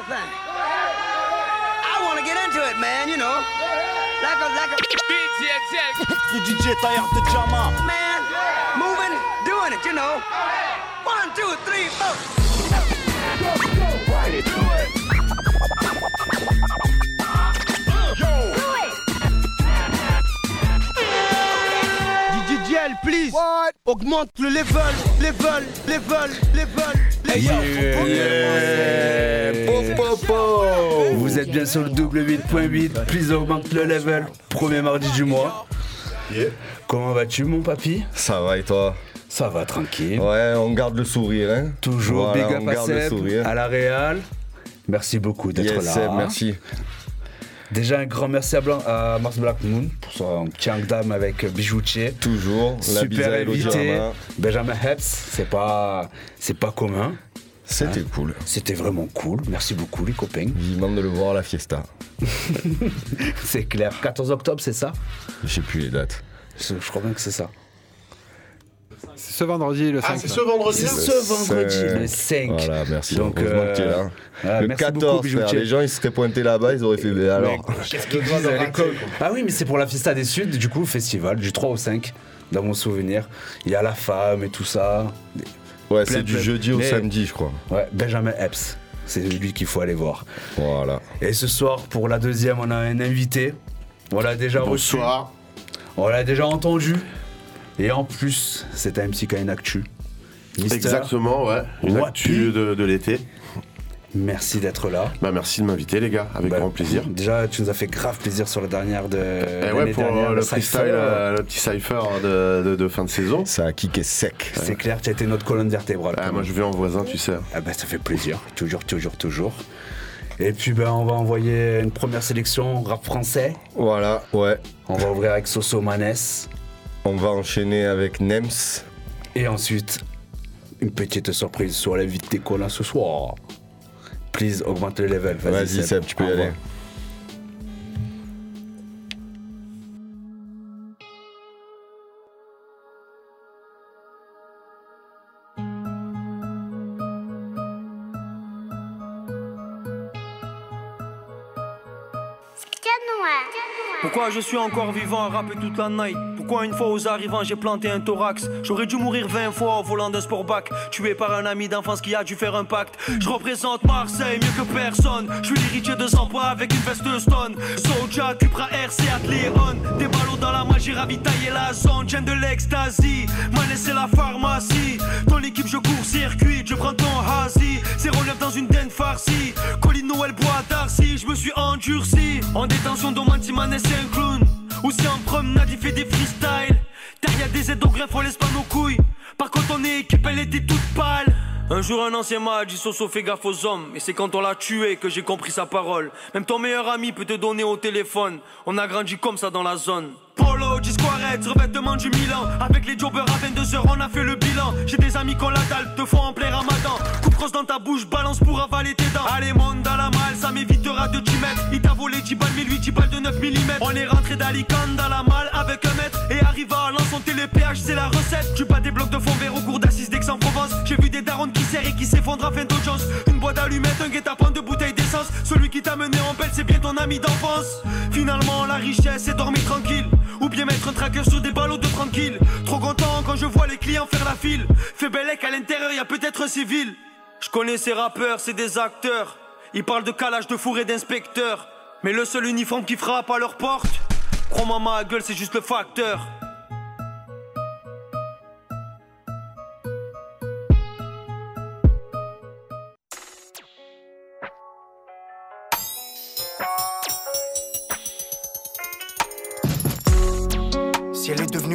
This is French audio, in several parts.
of thing. I want to get into it, man, you know. Like a, like a. DJ Jack. DJ Taillard de Jama. Man, moving, doing it, you know. One, two, three, four. DJL, please. Augmente le level, level, level, level, Vous êtes bien sur le double 8.8, please augmente le level, premier mardi du mois. Comment vas-tu mon papy Ça va et toi? Ça va tranquille. Ouais, on garde le sourire, hein Toujours Voilà, big up on à garde le Seb, sourire. à la Real. Merci beaucoup d'être Yes, là. Seb, merci. Déjà un grand merci à, Blanc, à Mars Black Moon pour son petit dame avec Bijoutier. Toujours, la Super Elodie invité. Benjamin Heps, c'est pas, c'est pas commun. C'était Hein cool. C'était vraiment cool. Merci beaucoup les copains. Vivement de le voir à la fiesta. C'est clair. 14 octobre, c'est ça? Je sais plus les dates. Je crois bien que c'est ça. C'est ce vendredi, le 5. Ah, c'est ce vendredi C'est ce vendredi, le 5. Voilà, merci. Donc, euh, que là. le merci 14, beaucoup, frère. Les gens, ils seraient pointés là-bas, ils auraient fait. Mais alors Qu'est-ce qu'ils disent les co- Ah oui, mais c'est pour la Fiesta des Suds, du coup, festival, du 3 au 5, dans mon souvenir. Il y a la femme et tout ça. Ouais, c'est du jeudi au samedi, je crois. Ouais, Benjamin Epps. C'est lui qu'il faut aller voir. Voilà. Et ce soir, pour la deuxième, on a un invité. On l'a déjà reçu. Bonsoir. On l'a déjà entendu. Et en plus, c'est un MC qui a une actu. Mister, Exactement, ouais. Une What actu de, de l'été. Merci d'être là. Bah merci de m'inviter les gars, avec Bah, grand plaisir. Déjà, tu nous as fait grave plaisir sur la dernière de. Et l'année ouais, pour dernière, euh, le cypher. freestyle, euh, le petit cypher de, de- de fin de saison. Ça a kické sec. C'est clair, tu as été notre colonne vertébrale. Ah, moi je vais en voisin, tu sais. Ah bah ça fait plaisir, toujours, toujours, toujours. Et puis ben on va envoyer une première sélection rap français. Voilà, ouais. On va ouvrir avec Soso Manès. On va enchaîner avec Nems. Et ensuite, une petite surprise sur l'invité qu'on a ce soir. Please, augmente le level. Vas-y, Vas-y, Seb, tu peux y aller. Je suis encore vivant à rapper toute la night. Pourquoi une fois aux arrivants j'ai planté un thorax? J'aurais dû mourir 20 fois au volant d'un sportback Tué par un ami d'enfance qui a dû faire un pacte. Je représente Marseille mieux que personne. Je suis l'héritier de Zampa avec une veste stone. Soja, Cupra RC, Atléon. Des ballots dans la main j'ai ravitaillé la zone. J'aime de l'ecstasy, m'a laissé la pharmacie. Ton équipe je cours circuit, je prends ton C'est relève dans une denne farcie. Colline Noël bois d'Arcy, je me suis endurci. En détention d'Omanti Manes c'est un clown Ou si en promenade il fait des freestyles. Derrière des aides au grain faut l'espace nos couilles. Par contre ton équipe elle était toute pâle. Un jour un ancien m'a dit Soso fais gaffe aux hommes. Et c'est quand on l'a tué que j'ai compris sa parole. Même ton meilleur ami peut te donner au téléphone. On a grandi comme ça dans la zone Disquaret, revêtement du Milan. Avec les jobbers à 22h on a fait le bilan. J'ai des amis qui ont la dalle, te font en plein ramadan. Coupe crosse dans ta bouche, balance pour avaler tes dents. Allez monde à la malle, ça m'évitera de t'y mettre. Il t'a volé 10 balles, mais lui 10 balles de 9 mm On est rentré d'Alicante dans la malle avec un mètre. Et arrive à Lens, on télépéage, c'est la recette. Tu bats des blocs de fond vert au cours d'assises d'Aix-en-Provence. J'ai vu des darons qui serrent et qui s'effondrent à fin d'audience. Une boîte d'allumettes, un guet-apens de bouteilles d'essence. Celui qui t'a mené en belle, c'est bien ton ami d'enfance. Finalement la richesse c'est dormir tranquille Mettre un tracker sur des ballots de tranquille. Trop content quand je vois les clients faire la file. Fais bellec à l'intérieur y a peut-être un civil. Je connais ces rappeurs, c'est des acteurs. Ils parlent de calage de four et d'inspecteurs. Mais le seul uniforme qui frappe à leur porte Crois-moi ma gueule c'est juste le facteur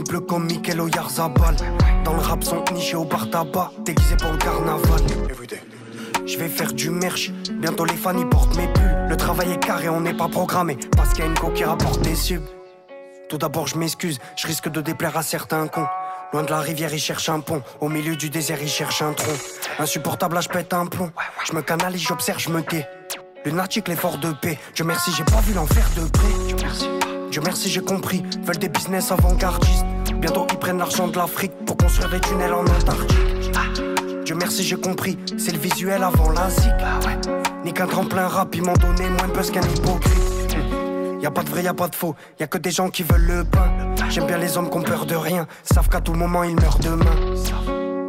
bleu comme Mikel Oyarzabal Dans le rap sont nichés au bar tabac Déguisé pour le carnaval Je vais faire du merch Bientôt les fans y portent mes pulls Le travail est carré on n'est pas programmé Parce qu'il y a une co qui rapporte des subs Tout d'abord je m'excuse Je risque de déplaire à certains cons Loin de la rivière, ils cherchent un pont. Au milieu du désert, ils cherchent un tronc. Insupportable, là, je pète un plomb. Je me canalise, j'observe, je me tais. Lunatique, l'effort de paix. Dieu merci, j'ai pas vu l'enfer de près. Dieu merci. Dieu merci, j'ai compris. Veulent des business avant-gardistes. Bientôt, ils prennent l'argent de l'Afrique pour construire des tunnels en Antarctique. Dieu merci, j'ai compris. C'est le visuel avant la zik. ni qu'un tremplin rap, ils m'ont donné moins de buzz qu'un hypocrite. Y a pas de vrai, y a pas de faux, y a que des gens qui veulent le pain. J'aime bien les hommes qui ont peur de rien, savent qu'à tout moment ils meurent demain.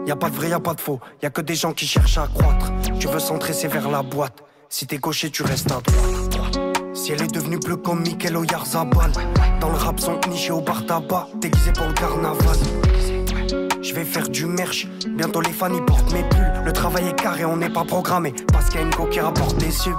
Y a pas de vrai, y a pas de faux, y a que des gens qui cherchent à croître. Tu veux centrer, c'est vers la boîte. Si t'es gaucher, tu restes à droite. Si elle est devenue bleue comme Mikel Oyarzabal Dans le rap, sont nichés au bar tabac, déguisé pour le carnaval. Je vais faire du merch, bientôt les fans ils portent mes pulls. Le travail est carré, on n'est pas programmé, parce qu'il y a une go qui rapporte des subs.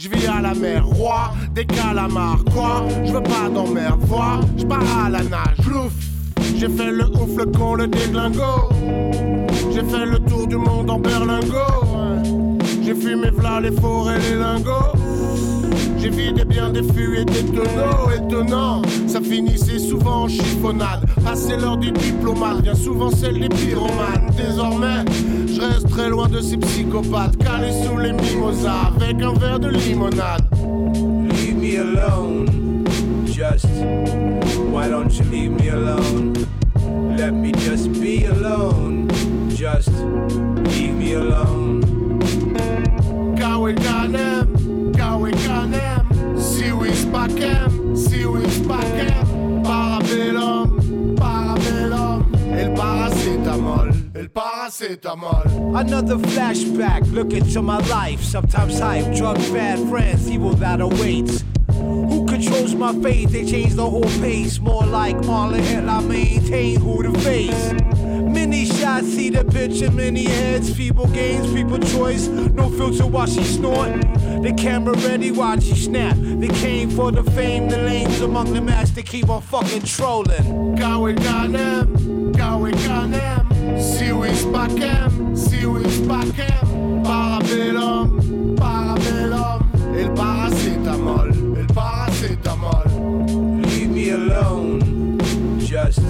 Je vis à la mer, roi des calamars. Quoi? Je veux pas d'emmerde, vois, je pars à la nage. Plouf j'ai fait le ouf, le con, le déglingo. J'ai fait le tour du monde en berlingot. J'ai fumé v'là les forêts, les lingots. J'ai vidé bien des fûts et des tonneaux étonnants. Ça finissait souvent en chiffonnade. Passé l'heure du diplomate, bien souvent celle des pyromanes. Désormais, reste très loin de ces psychopathes. Calés sous les mimosas avec un verre de limonade. Leave me alone, just why don't you leave me alone? Let me just be alone, just Another flashback, look into my life. Sometimes hype, drug bad friends, evil that awaits. Who controls my fate? They change the whole pace. More like Marlon Hill, I maintain who to face. Many shots, see the picture, many heads, feeble games, people choice. No filter while she snort. The camera ready, watch she snap. They came for the fame, the lanes among the mass, they keep on fucking trolling. Kanem, Kawe Kanem, si oui spakem, si oui spakem, parabellum, parabellum, el paracétamol, el paracétamol. Leave me alone, just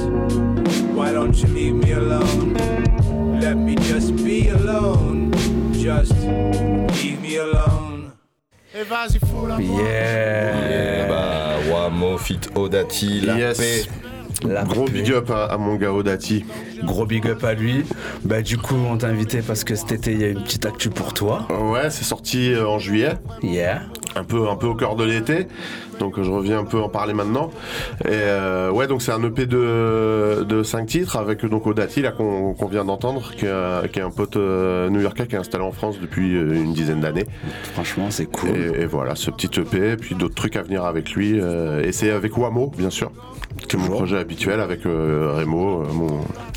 why don't you leave me alone? Let me just be alone, just leave me alone. Et vas-y, fous la Yeah. Bah, Wamo, Fit Odati, la Yes. paix. La Gros big up à, à mon gars Odati. Gros big up à lui. Bah du coup on t'a invité parce que cet été il y a une petite actu pour toi. Ouais, c'est sorti euh, en juillet, Yeah. un peu, un peu au cœur de l'été. Donc je reviens un peu en parler maintenant. Et euh, ouais, donc c'est un EP de, de 5 titres avec donc Odati là qu'on vient d'entendre, qui, est- qui est un pote euh, new-yorkais qui est installé en France depuis une dizaine d'années. Franchement c'est cool. Et, et voilà, ce petit EP, puis d'autres trucs à venir avec lui. euh, et c'est avec Wamo, bien sûr. C'est mon projet habituel avec euh, Remo, euh, mon,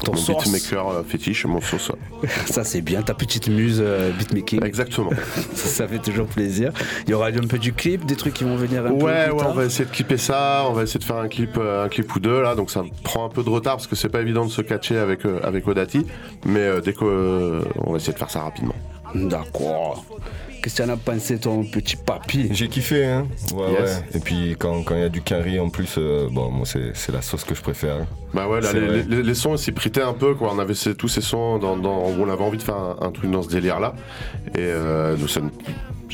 Ton mon source. beatmaker euh, fétiche, mon sauce. Ça c'est bien, ta petite muse euh, beatmaking. Exactement. ça, ça fait toujours plaisir. Il y aura un peu du clip, des trucs qui vont venir un peu Ouais, plus ouais, tard. on va essayer de clipper ça, on va essayer de faire un clip, un clip ou deux là, donc ça prend un peu de retard parce que c'est pas évident de se catcher avec, avec Odati, mais dès qu'on va essayer de faire ça rapidement. D'accord. Qu'est-ce que tu en as pensé ton petit papy J'ai kiffé, hein. Ouais, Yes. ouais. Et puis quand quand il y a du carry en plus, euh, bon, moi c'est c'est la sauce que je préfère. hein. Bah ouais, là, les, vrai. les- les sons ils s'y prêtaient un peu, quoi. On avait ces- tous ces sons dans, dans- où on avait envie de faire un, un truc dans ce délire-là. Et euh, ça me-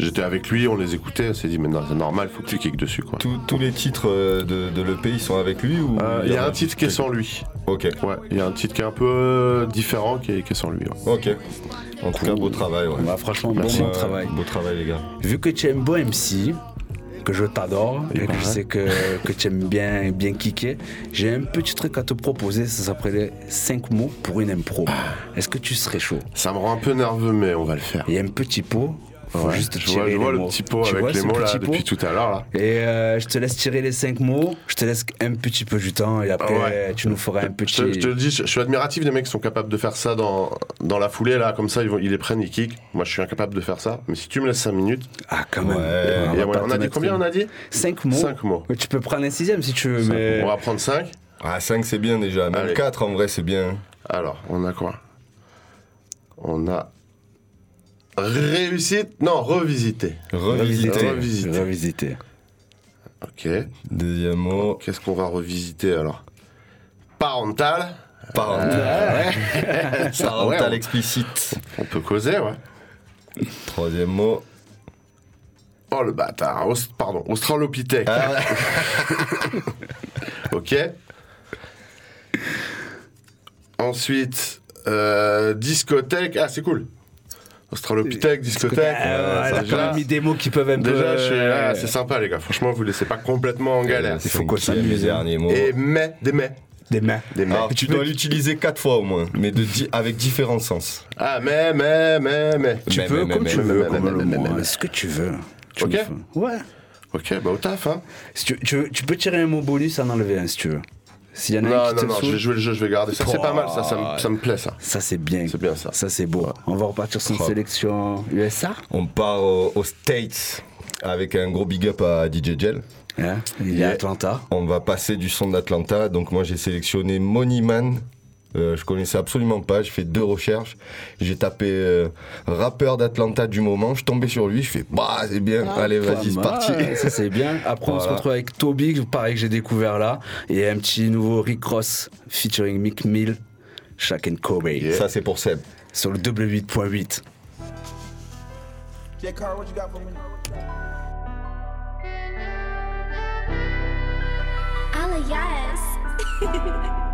j'étais avec lui, on les écoutait, on s'est dit, mais non, c'est normal, faut que tu kicks dessus, quoi. Tous- tous les titres euh, de, de l'EP ils sont avec lui ou Euh, Il y a un titre qui est sans lui. Ok, Ouais, il y a un titre qui est un peu euh, différent qui est, qui est sans lui. ouais. ok. En tout cas, beau travail, ouais. Bah, Franchement, bon, Merci. bon travail. Beau travail, les gars. Vu que tu aimes beau MC, que je t'adore et que je sais que, que tu aimes bien, bien kicker, j'ai un petit truc à te proposer. Ça s'appelait 5 mots pour une impro. Est-ce que tu serais chaud? Ça me rend un peu nerveux, mais on va le faire. Il y a un petit pot. Faut Ouais, juste je tirer vois, je vois les le mots. petit pot Tu avec vois les mots là depuis tout à l'heure là. Et euh, je te laisse tirer les 5 mots. Je te laisse un petit peu du temps et après Ouais. tu nous feras un Je petit. te, je te le dis, je, je suis admiratif des mecs qui sont capables de faire ça dans, dans la foulée là, comme ça ils, vont, ils les prennent, ils kick. Moi je suis incapable de faire ça, mais si tu me laisses 5 minutes, Ah, quand même. Ouais. et on a dit combien on a dit Cinq mots. 5 mots. Mais Tu peux prendre un sixième si tu veux, Cinq. mais. On va prendre 5. Ah, 5 c'est bien déjà. Même Allez. 4 en vrai c'est bien. Alors, on a quoi? On a Réussite Non, revisiter. Revisiter. Revisiter. Revisiter. Ok. Deuxième mot. Qu'est-ce qu'on va revisiter alors? Parental. Parental. Euh, ça, Parental ouais, explicite. on, peut causer, ouais. Troisième mot. Oh le bâtard. Pardon, Australopithèque. Ah, ok. Ensuite, euh, discothèque. Ah, c'est cool. Australopithèque, discothèque. Ah, euh, elle a déjà- quand même mis des mots qui peuvent peu. Déjà, euh, ah, c'est sympa, les gars. Franchement, vous laissez pas complètement en galère. Il faut qu'on s'amuse, hein. dernier mot. Et mais, des mais. Des mains. Des mais. Alors, tu dois l'utiliser quatre fois au moins, mais de di- avec différents sens. Ah, mais, mais, mais, mais. Tu Mais, peux, mais, comme mais, tu mais, veux, mais, comme mais, le mais, mot, mais, hein, mais. ce que tu veux. Tu Ok. Ouais. Ok, bah au taf, hein. Si tu, tu, tu peux tirer un mot bonus, en enlever un si tu veux. S'il y en a un Non, qui non, te non, je vais jouer le jeu, je vais garder. Ça, c'est pas mal, ça, ça me, ça me plaît, ça. ça c'est bien. C'est bien ça. Ça c'est beau. On va repartir sur une sélection USA. On part au- aux States avec un gros big up à DJ Gel. Hein Il est Yeah. à Atlanta. On va passer du son d'Atlanta. Donc moi j'ai sélectionné Money Man. Euh, je connaissais absolument pas. J'ai fait deux recherches. J'ai tapé euh, rappeur d'Atlanta du moment. Je suis tombé sur lui. Je fais bah c'est bien. Allez Pas vas-y c'est parti. Ça c'est bien. Après on se retrouve avec Toby, pareil que j'ai découvert là, et un petit nouveau Rick Ross featuring Mick Mill, Shaq and Kobe Ça c'est pour Seb. sur le W8.8. J. Carr, what you got for me? Allah, yes.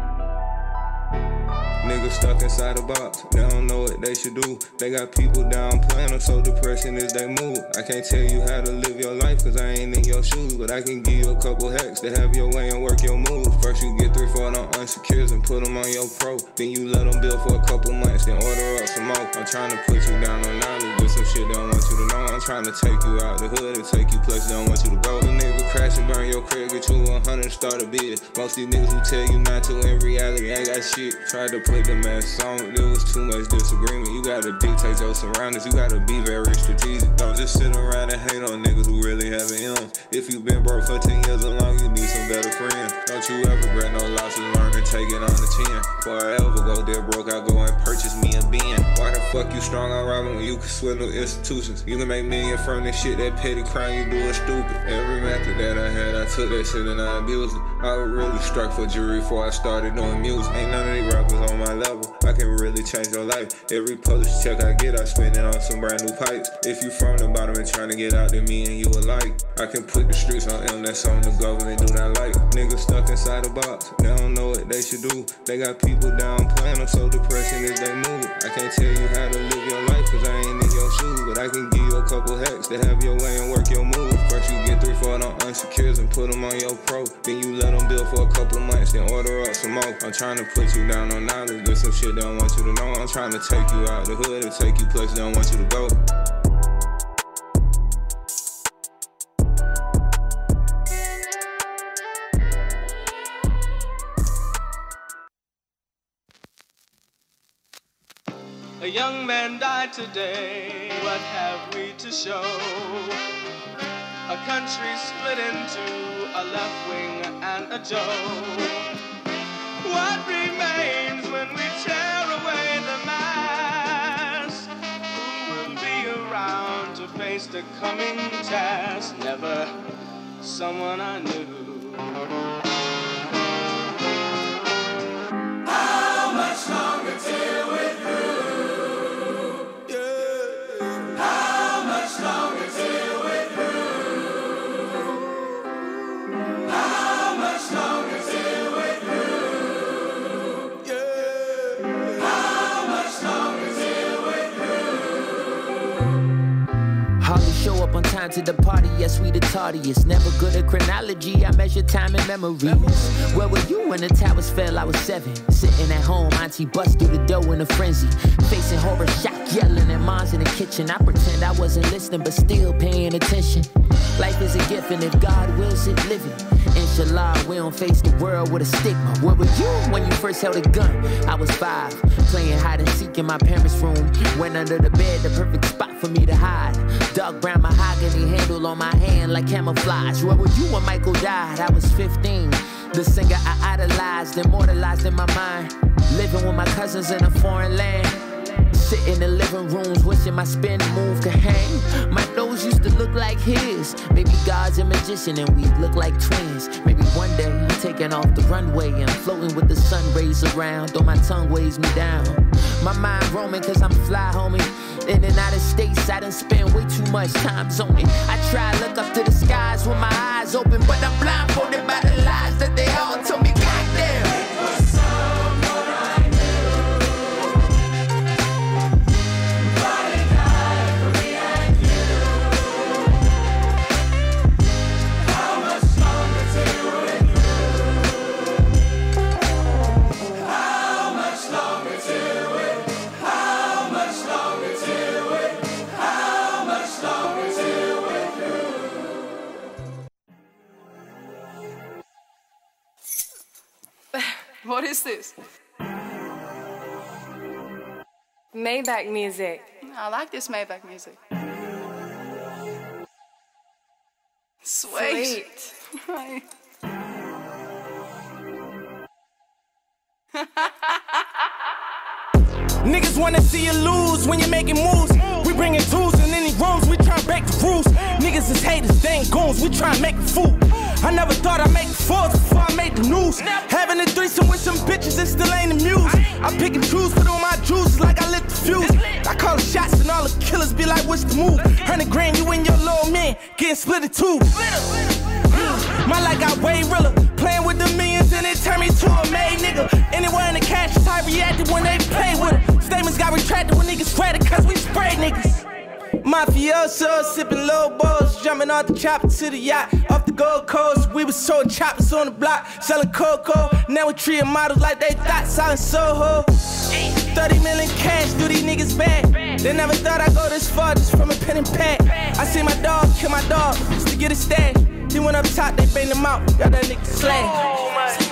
Niggas stuck inside a box, they don't know what they should do. They got people down playing them so depressing is they move. I can't tell you how to live your life cause I ain't in your shoes. But I can give you a couple hacks to have your way and work your move. First you get three, four on unsecures and put them on your pro. Then you let them build for a couple months, then order up some more. I'm trying to put you down on knowledge, but some shit they don't want you to know. I'm trying to take you out the hood and take you places they don't want you to go. The nigga crash and burn your crib, get you a hundred and start a bid. Most these niggas who tell you not to in reality ain't got shit. Tried to play the man song, there was too much disagreement. You gotta dictate your surroundings, you gotta be very strategic. Don't just sit around and hate on niggas who really have M's. If you been broke for 10 years or you need some better friends. Don't you ever regret no losses, learn and take it on the chin. Before I ever go there broke, I go and purchase me a bin. Why the fuck you strong on robbing when you can swindle institutions? You can make million from this shit, that petty crime you do is stupid. Every method that I had, I took that shit and I abused it. I was really struck for jury before I started doing music. Ain't none of these rappers on my level. I can really change your life. Every published check I get, I spend it on some brand new pipes. If you from the bottom and trying to get out, then me and you alike. I can put the streets on M, that's on the government, do not like. Niggas stuck inside a box, they don't know what they should do. They got people down playing them so depressing as they move. I can't tell you how to live your life, cause I ain't in your shoes. But I can give you a couple hacks to have your way and work your move. First you get three, four on unsecures and put them on your pro. Then you let them build for a couple months, then order up some more. I'm trying to put you down on knowledge, but some shit they don't want you to know. I'm trying to take you out the hood and take you places they don't want you to go. A young man died today. What have we to show? A country split into a left wing and a Joe. What remains when we tear away the mask? Who will be around to face the coming task? Never someone I knew. How much longer till time to the party, yes, we the tardiest. Never good at chronology, I measure time and memories. Where were you when the towers fell? I was seven. Sitting at home, auntie bust through the door in a frenzy. Facing horror shock, yelling at moms in the kitchen. I pretend I wasn't listening, but still paying attention. Life is a gift, and if God wills it, live it. We don't face the world with a stigma. Where were you when you first held a gun? I was five, playing hide and seek in my parents' room. Went under the bed, the perfect spot for me to hide. Dark brown mahogany handle on my hand like camouflage. Where were you when Michael died? I was 15. The singer I idolized, immortalized in my mind. Living with my cousins in a foreign land. Sitting in living rooms, wishing my spin move could hang. My nose used to look like his. Maybe God's a magician and we look like twins. Taking off the runway and floating with the sun rays around. Though my tongue weighs me down. My mind roaming cause I'm fly, homie. In and out of states, I done spend way too much time zoning. I try to look up to the skies with my eyes open, but I'm blindfolded by the lies that they all told me. This? Maybach music. I like this Maybach music. Sweet. Sweet. Niggas wanna see you lose when you're making moves. We bringing tools in any rooms, we try break the rules. Niggas is haters, they ain't goons, we try make a fool. I never thought I'd make fours before I made the news. Having a threesome with some bitches, it still ain't amused. I pick and choose, put on my juice like I lit the fuse. I call the shots and all the killers be like, what's the move? Hundred grand, you and your little man getting split in two. My life got way realer. Playing with the millions and it turned me to a made nigga. Anywhere in the cash I reacted when they play with it. Statements got retracted when niggas spread cause we spray niggas. Mafioso, sipping low balls, jumping off the chopper to the yacht. Off the Gold Coast, we was sold choppers on the block, selling cocoa. Now we treating models like they thought, selling Soho. 30 million cash, do these niggas bad. They never thought I'd go this far just from a pen and pad. I see my dog kill my dog just to get a stash. He went up top, they banged him out, got that nigga slash.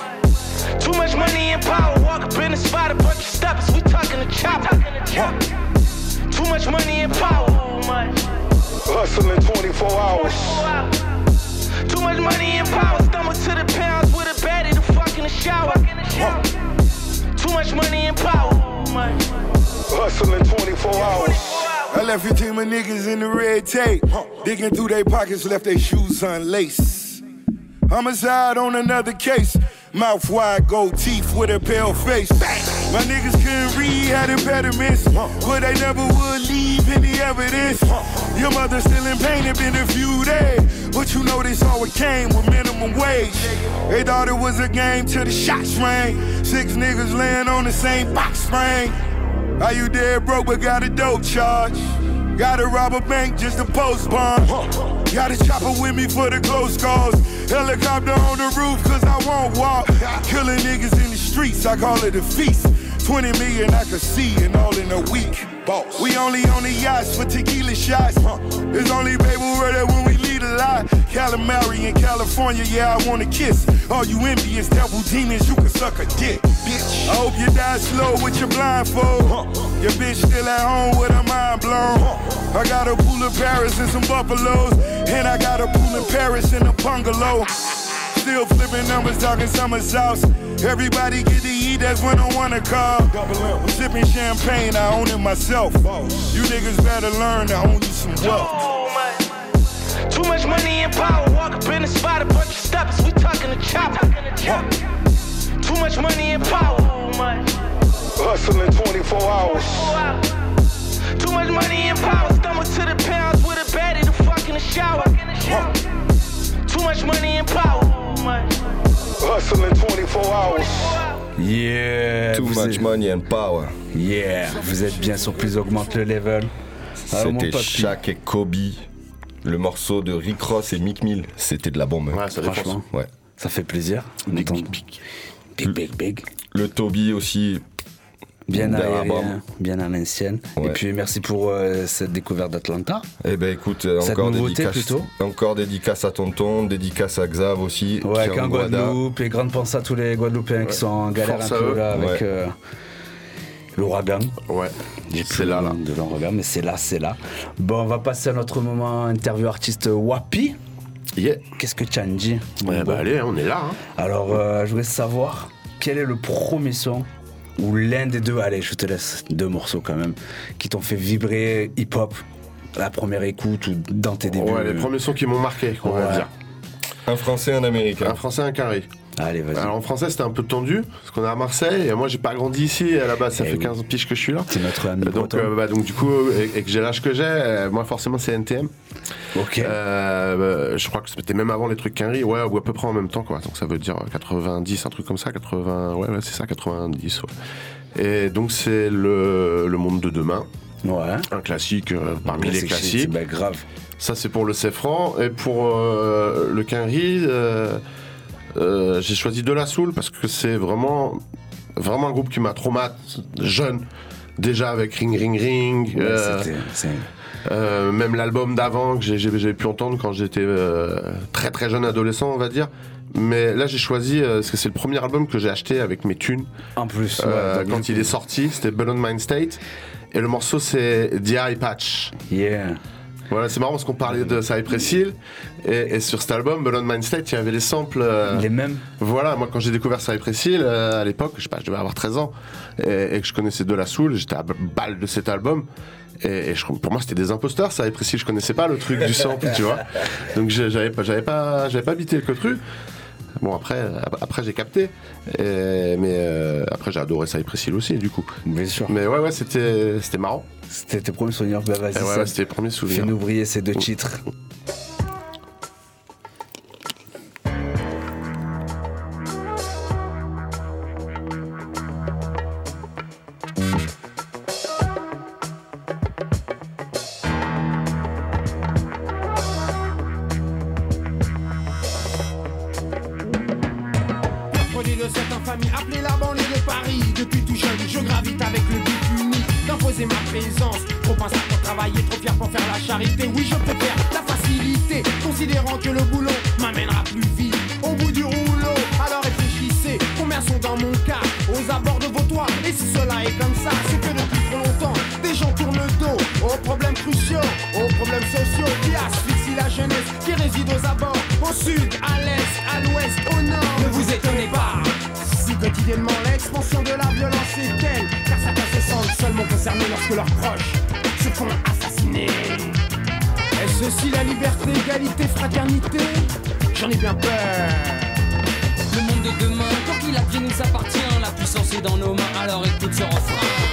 Too much money and power, walk up in the spot, a bunch of steppers, we talking to chopper. Too much money and power. Hustling 24 hours. Too much money and power. Stumble to the pounds with a baddie to fuck in the shower. Too much money and power. Hustling 24 hours. I left your team of niggas in the red tape. Digging through their pockets, left their shoes unlaced. Homicide on another case. Mouth wide, gold teeth with a pale face. My niggas couldn't read, had impediments. But they never would leave any evidence. Your mother still in pain, it been a few days. But you know this all it came with minimum wage. They thought it was a game till the shots rang. Six niggas laying on the same box spring. Are you dead broke but got a dope charge? Gotta rob a bank just to post bond. Got a chopper with me for the close calls. Helicopter on the roof cause I won't walk. Killing niggas in the streets, I call it a feast. 20 million I could see and all in a week. Boss. We only on the yachts for tequila shots. It's only baby murder when we lead a lot. Calamari in California, yeah, I wanna kiss. All you envious devil demons, you can suck a dick, bitch. I hope you die slow with your blindfold. Your bitch still at home with her mind blown. I got a pool of Paris and some buffaloes. And I got a pool in Paris and a bungalow. Still flipping numbers, talking summer sauce. Everybody get to eat, that's when I wanna call. I'm sipping champagne, I own it myself. You niggas better learn to own you some wealth. Too much money and power. Walk up in the spot, a bunch of steppers, we talking to chopper. Too much money and power. Hustling 24 hours. Too much money and power. Stumble to the pounds with a baddie to fuck in the shower. Too much money and power. Hustling 24 hours. Yeah. Too vous much êtes- money and power. Yeah. Vous êtes bien sur Plus Augmente le Level. C'était. Shaq et Kobe. Le morceau de Rick Ross et Mick Mill. C'était de la bombe. Ouais, ça Franchement, Ouais. ça fait plaisir. Big, big, big. Big, big, big. Le Toby aussi. Bien aérien, bien à l'ancienne. Et puis merci pour euh, cette découverte d'Atlanta. Eh ben écoute, euh, encore dédicace, plutôt. encore dédicace à Tonton, dédicace à Xav aussi. Ouais, qui Guada. Guadeloupe, et grande pensée à tous les Guadeloupéens qui sont en galère Force un peu eux. là avec Ouais. euh, l'ouragan. Ouais. C'est là, là. De l'ouragan, mais c'est là, c'est là. Bon, on va passer à notre moment interview artiste Wapi. Yeah. Qu'est-ce que tu as dit Ouais, bah allez, on est là. hein. Alors, euh, je voulais savoir quel est le premier son ou l'un des deux, allez, je te laisse deux morceaux quand même, qui t'ont fait vibrer hip-hop à la première écoute ou dans tes débuts Ouais, les premiers sons qui m'ont marqué, on va dire. Un français, un américain. Un français, un carré. Allez, vas-y. Alors en français, c'était un peu tendu, parce qu'on est à Marseille, et moi, j'ai pas grandi ici, à la base, ça Eh fait oui. 15 piges que je suis là. C'est notre ami Donc, euh, bah, donc du coup, euh, et, et que j'ai l'âge que j'ai, euh, moi forcément c'est NTM. Ok. Euh, bah, je crois que c'était même avant les trucs Quinry, ouais, ou à peu près en même temps, quoi. Donc ça veut dire 90, un truc comme ça, 80, ouais, ouais c'est ça, 90, ouais. Et donc c'est le, le monde de demain. Ouais. Un classique euh, parmi les classiques. bah, grave. Ça c'est pour le Cefran. Et pour le Quinry, euh, j'ai choisi De La Soul parce que c'est vraiment, vraiment un groupe qui m'a traumatisé jeune. Déjà avec Ring Ring Ring. Ouais, euh, euh, même l'album d'avant que j'ai- pu entendre quand j'étais très très jeune adolescent, on va dire. Mais là, j'ai choisi parce que c'est le premier album que j'ai acheté avec mes thunes. En plus, ouais, quand il est sorti, c'était Balloon Mind State. Et le morceau, c'est The Eye Patch. Yeah. Voilà, c'est marrant parce qu'on parlait de Cypress Hill. Et, et sur cet album, Balloon Mind State, il y avait les samples. euh, Les mêmes Voilà, moi quand j'ai découvert Cypress Hill, euh, à l'époque, je sais pas, je devais avoir 13 ans. Et, et que je connaissais de la soul, j'étais à balle de cet album. Et, et je- pour moi, c'était des imposteurs, Cypress Hill. Je connaissais pas le truc du sample, tu vois. Donc j'avais pas, j'avais pas, j'avais pas bité le cotru. Bon après, ap- après j'ai capté, Et- mais euh, après j'ai adoré Hill aussi du coup. Bien sûr. Mais ouais ouais c'était c'était marrant. C'était tes premiers souvenirs Bah vas-y, Et ouais, ouais, c'était les premiers souvenirs. Fais-nous briller ces deux titres. Dans nos mains, alors écoute ce refrain.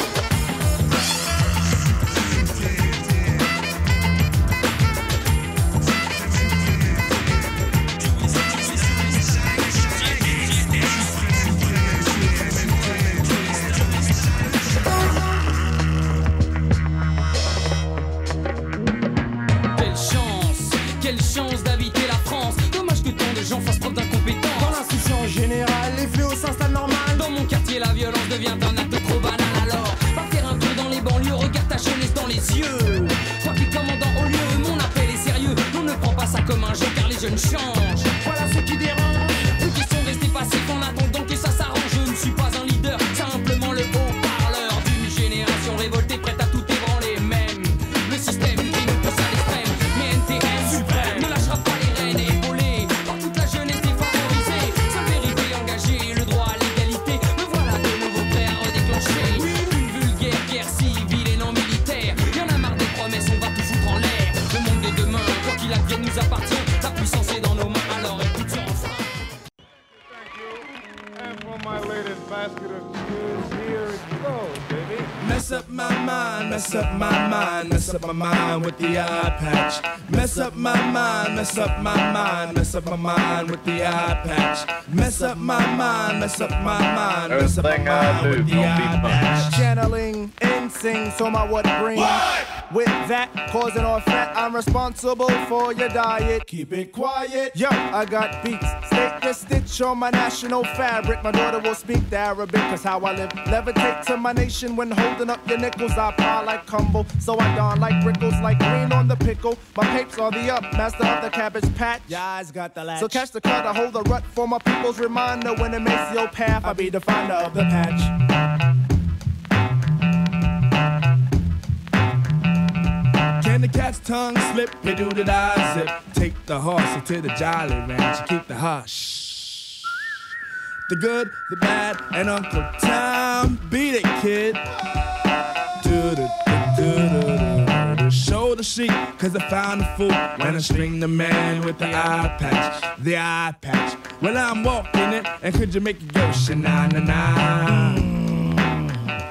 Un jeu with the eye patch. Mess up my mind, mess up my mind, mess up my mind with the eye patch. Mess up my mind, mess up my mind, mess up my mind with the eye patch. Channeling instinct, so my what bring. With that, causing or fat, I'm responsible for your diet. Keep it quiet. Yo, I got beats. Stick the stitch on my national fabric. My daughter will speak the Arabic, cause how I live. Levitate to my nation when holding up your nickels. I pile like Cumble, so I don like Rickles, like green on the pickle. My papes on the up, master of the cabbage patch. Your eyes got the latch. So catch the cut, I hold the rut for my people's reminder. When it makes your path, I be the finder of the patch. Cat's tongue slip? You do the die zip. Take the horse to the jolly ranch. Keep the hush. The good, the bad, and Uncle Tom. Beat it, kid. Show the sheet, cause I found the fool when I string the man with the eye patch, the eye patch. Well, I'm walking it, and could you make it go sha-na na na?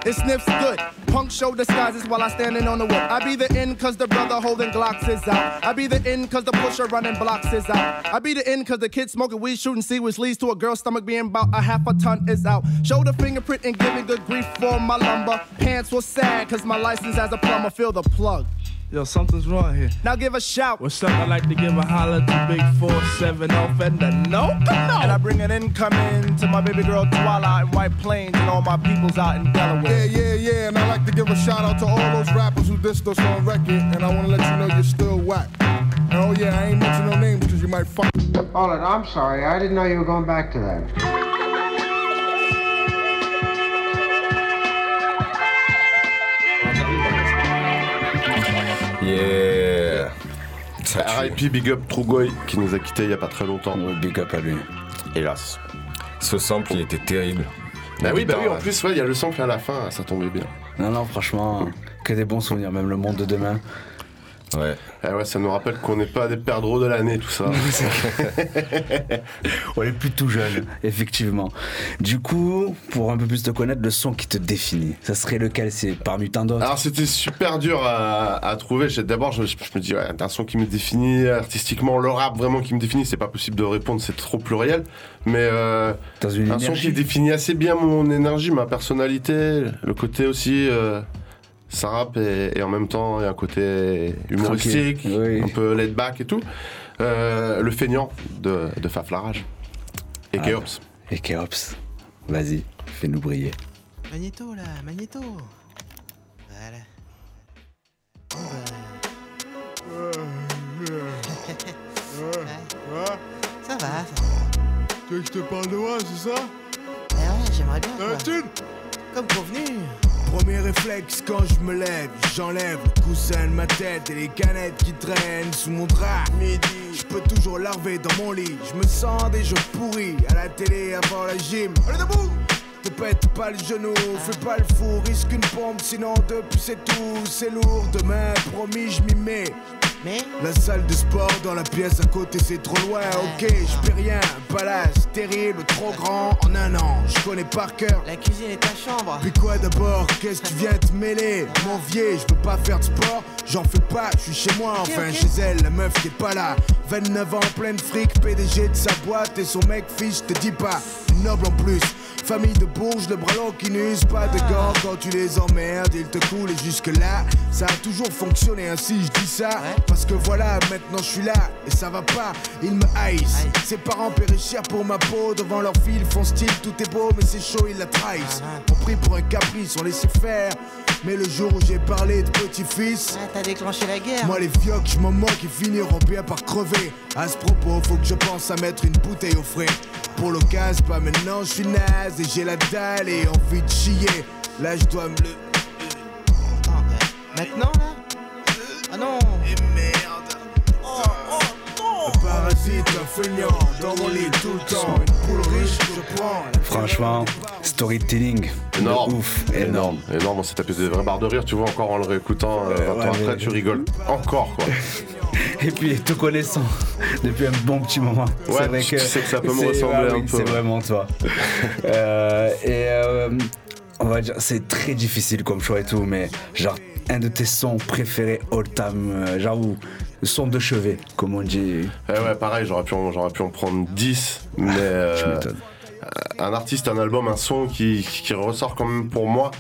It sniffs good. Punk show disguises while I standing on the wood. I be the in cause the brother holding Glocks is out. I be the in cause the pusher running blocks is out. I be the in cause the kid smoking weed shooting see which leads to a girl's stomach being about a half a ton is out. Show the fingerprint and giving good grief for my lumber. Pants was sad cause my license as a plumber. Feel the plug. Yo, something's wrong here. Now give a shout. What's up? I'd like to give a holler to Big 470 Fender. No, no. And I bring an incoming to my baby girl Twila in White Plains and all my peoples out in Delaware. Yeah, yeah, yeah. And I like to give a shout out to all those rappers who dissed us on record. And I want to let you know you're still whack. And oh, yeah, I ain't mention no names because you might fuck. Hold it, I'm sorry. I didn't know you were going back to that. Yeah. RIP Big Up Trugoy qui nous a quittés il y a pas très longtemps. big up à lui. Hélas. Ce sample, il était terrible. Bah oui, bah oui, en plus, ouais, il y a le sample à la fin, ça tombait bien. Non, non, franchement, que des bons souvenirs, même le monde de demain. Ouais. Eh ouais, ça nous rappelle qu'on n'est pas des perdreaux de l'année, tout ça. On est plus tout jeune, effectivement. Du coup, pour un peu plus te connaître, le son qui te définit, ça serait lequel? C'est parmi tant d'autres? Alors c'était super dur à, à trouver. D'abord, je, je me dis, ouais, un son qui me définit artistiquement, le rap vraiment qui me définit, c'est pas possible de répondre, c'est trop pluriel. Mais euh, un son qui définit assez bien mon énergie, ma personnalité, le côté aussi. euh, ça rappe et, et en même temps il y a un côté humoristique, oui. un peu laid back et tout. Euh, le feignant de, de Faf Larage et Ah. Keops. Et Keops. Vas-y, fais-nous briller. Magnéto là, Magnéto. Voilà. Bah. Ça va, ça va. Tu veux que je te parle de moi, c'est ça? Eh ouais, j'aimerais bien. Quoi. Comme convenu. Premier réflexe quand je me lève, j'enlève le coussin de ma tête et les canettes qui traînent sous mon drap. Midi, je peux toujours larver dans mon lit. Je me sens déjà pourri à la télé avant la gym. Allez debout te pète pas le genou, fais pas le fou, risque une pompe, sinon depuis c'est tout, c'est lourd, demain promis je m'y mets. Mais La salle de sport dans la pièce à côté c'est trop loin, ok, je fais rien, un palace terrible, trop grand. En un an, je connais par cœur. La cuisine est ta chambre. Puis quoi d'abord? Qu'est-ce que tu viens te mêler? Mon vieil, je veux pas faire de sport, j'en fais pas, je suis chez moi, enfin chez elle, la meuf qui est pas là. 29 ans, pleine fric, PDG de sa boîte et son mec fiche, te dis pas, noble en plus. Famille de bourges, le bras long qui n'use pas de gants quand tu les emmerdes, ils te coulent et jusque là, ça a toujours fonctionné ainsi, je dis ça, parce que voilà, maintenant je suis là et ça va pas, ils me haïssent. Ses parents péréchirent pour ma peau, devant leur fille, font style, tout est beau, mais c'est chaud, ils la trahissent. On pris pour un caprice, on laissait faire. Mais le jour où j'ai parlé de petit-fils, Ah, t'as déclenché la guerre. moi les vioques, je m'en moque, ils finiront bien par crever. À ce propos, faut que je pense à mettre une bouteille au frais. Pour l'occasion, pas maintenant, je suis naze et j'ai la dalle et envie de chier. Là, je dois me le. Attends, euh, maintenant là Ah non Et merde. Un parasite, un feignant, dans mon lit tout le temps. Une poule riche, je prends. Franchement, storytelling. de Énorme. Ouf, énorme. Énorme, on s'est tapé des vrais barres de rire, tu vois, encore en le réécoutant, euh, 20 ouais, ans mais- après, tu rigoles. Encore, quoi. Et puis, te connaissant depuis un bon petit moment, Ouais, c'est vrai tu que sais que ça peut me ressembler un peu, C'est vraiment toi. Euh, et euh, on va dire, c'est très difficile comme choix et tout, mais genre un de tes sons préférés all time, euh, genre où son de chevet, comme on dit. Eh ouais, pareil, j'aurais pu, j'aurais pu en prendre 10, mais euh, un artiste, un album, un son qui, qui ressort quand même pour moi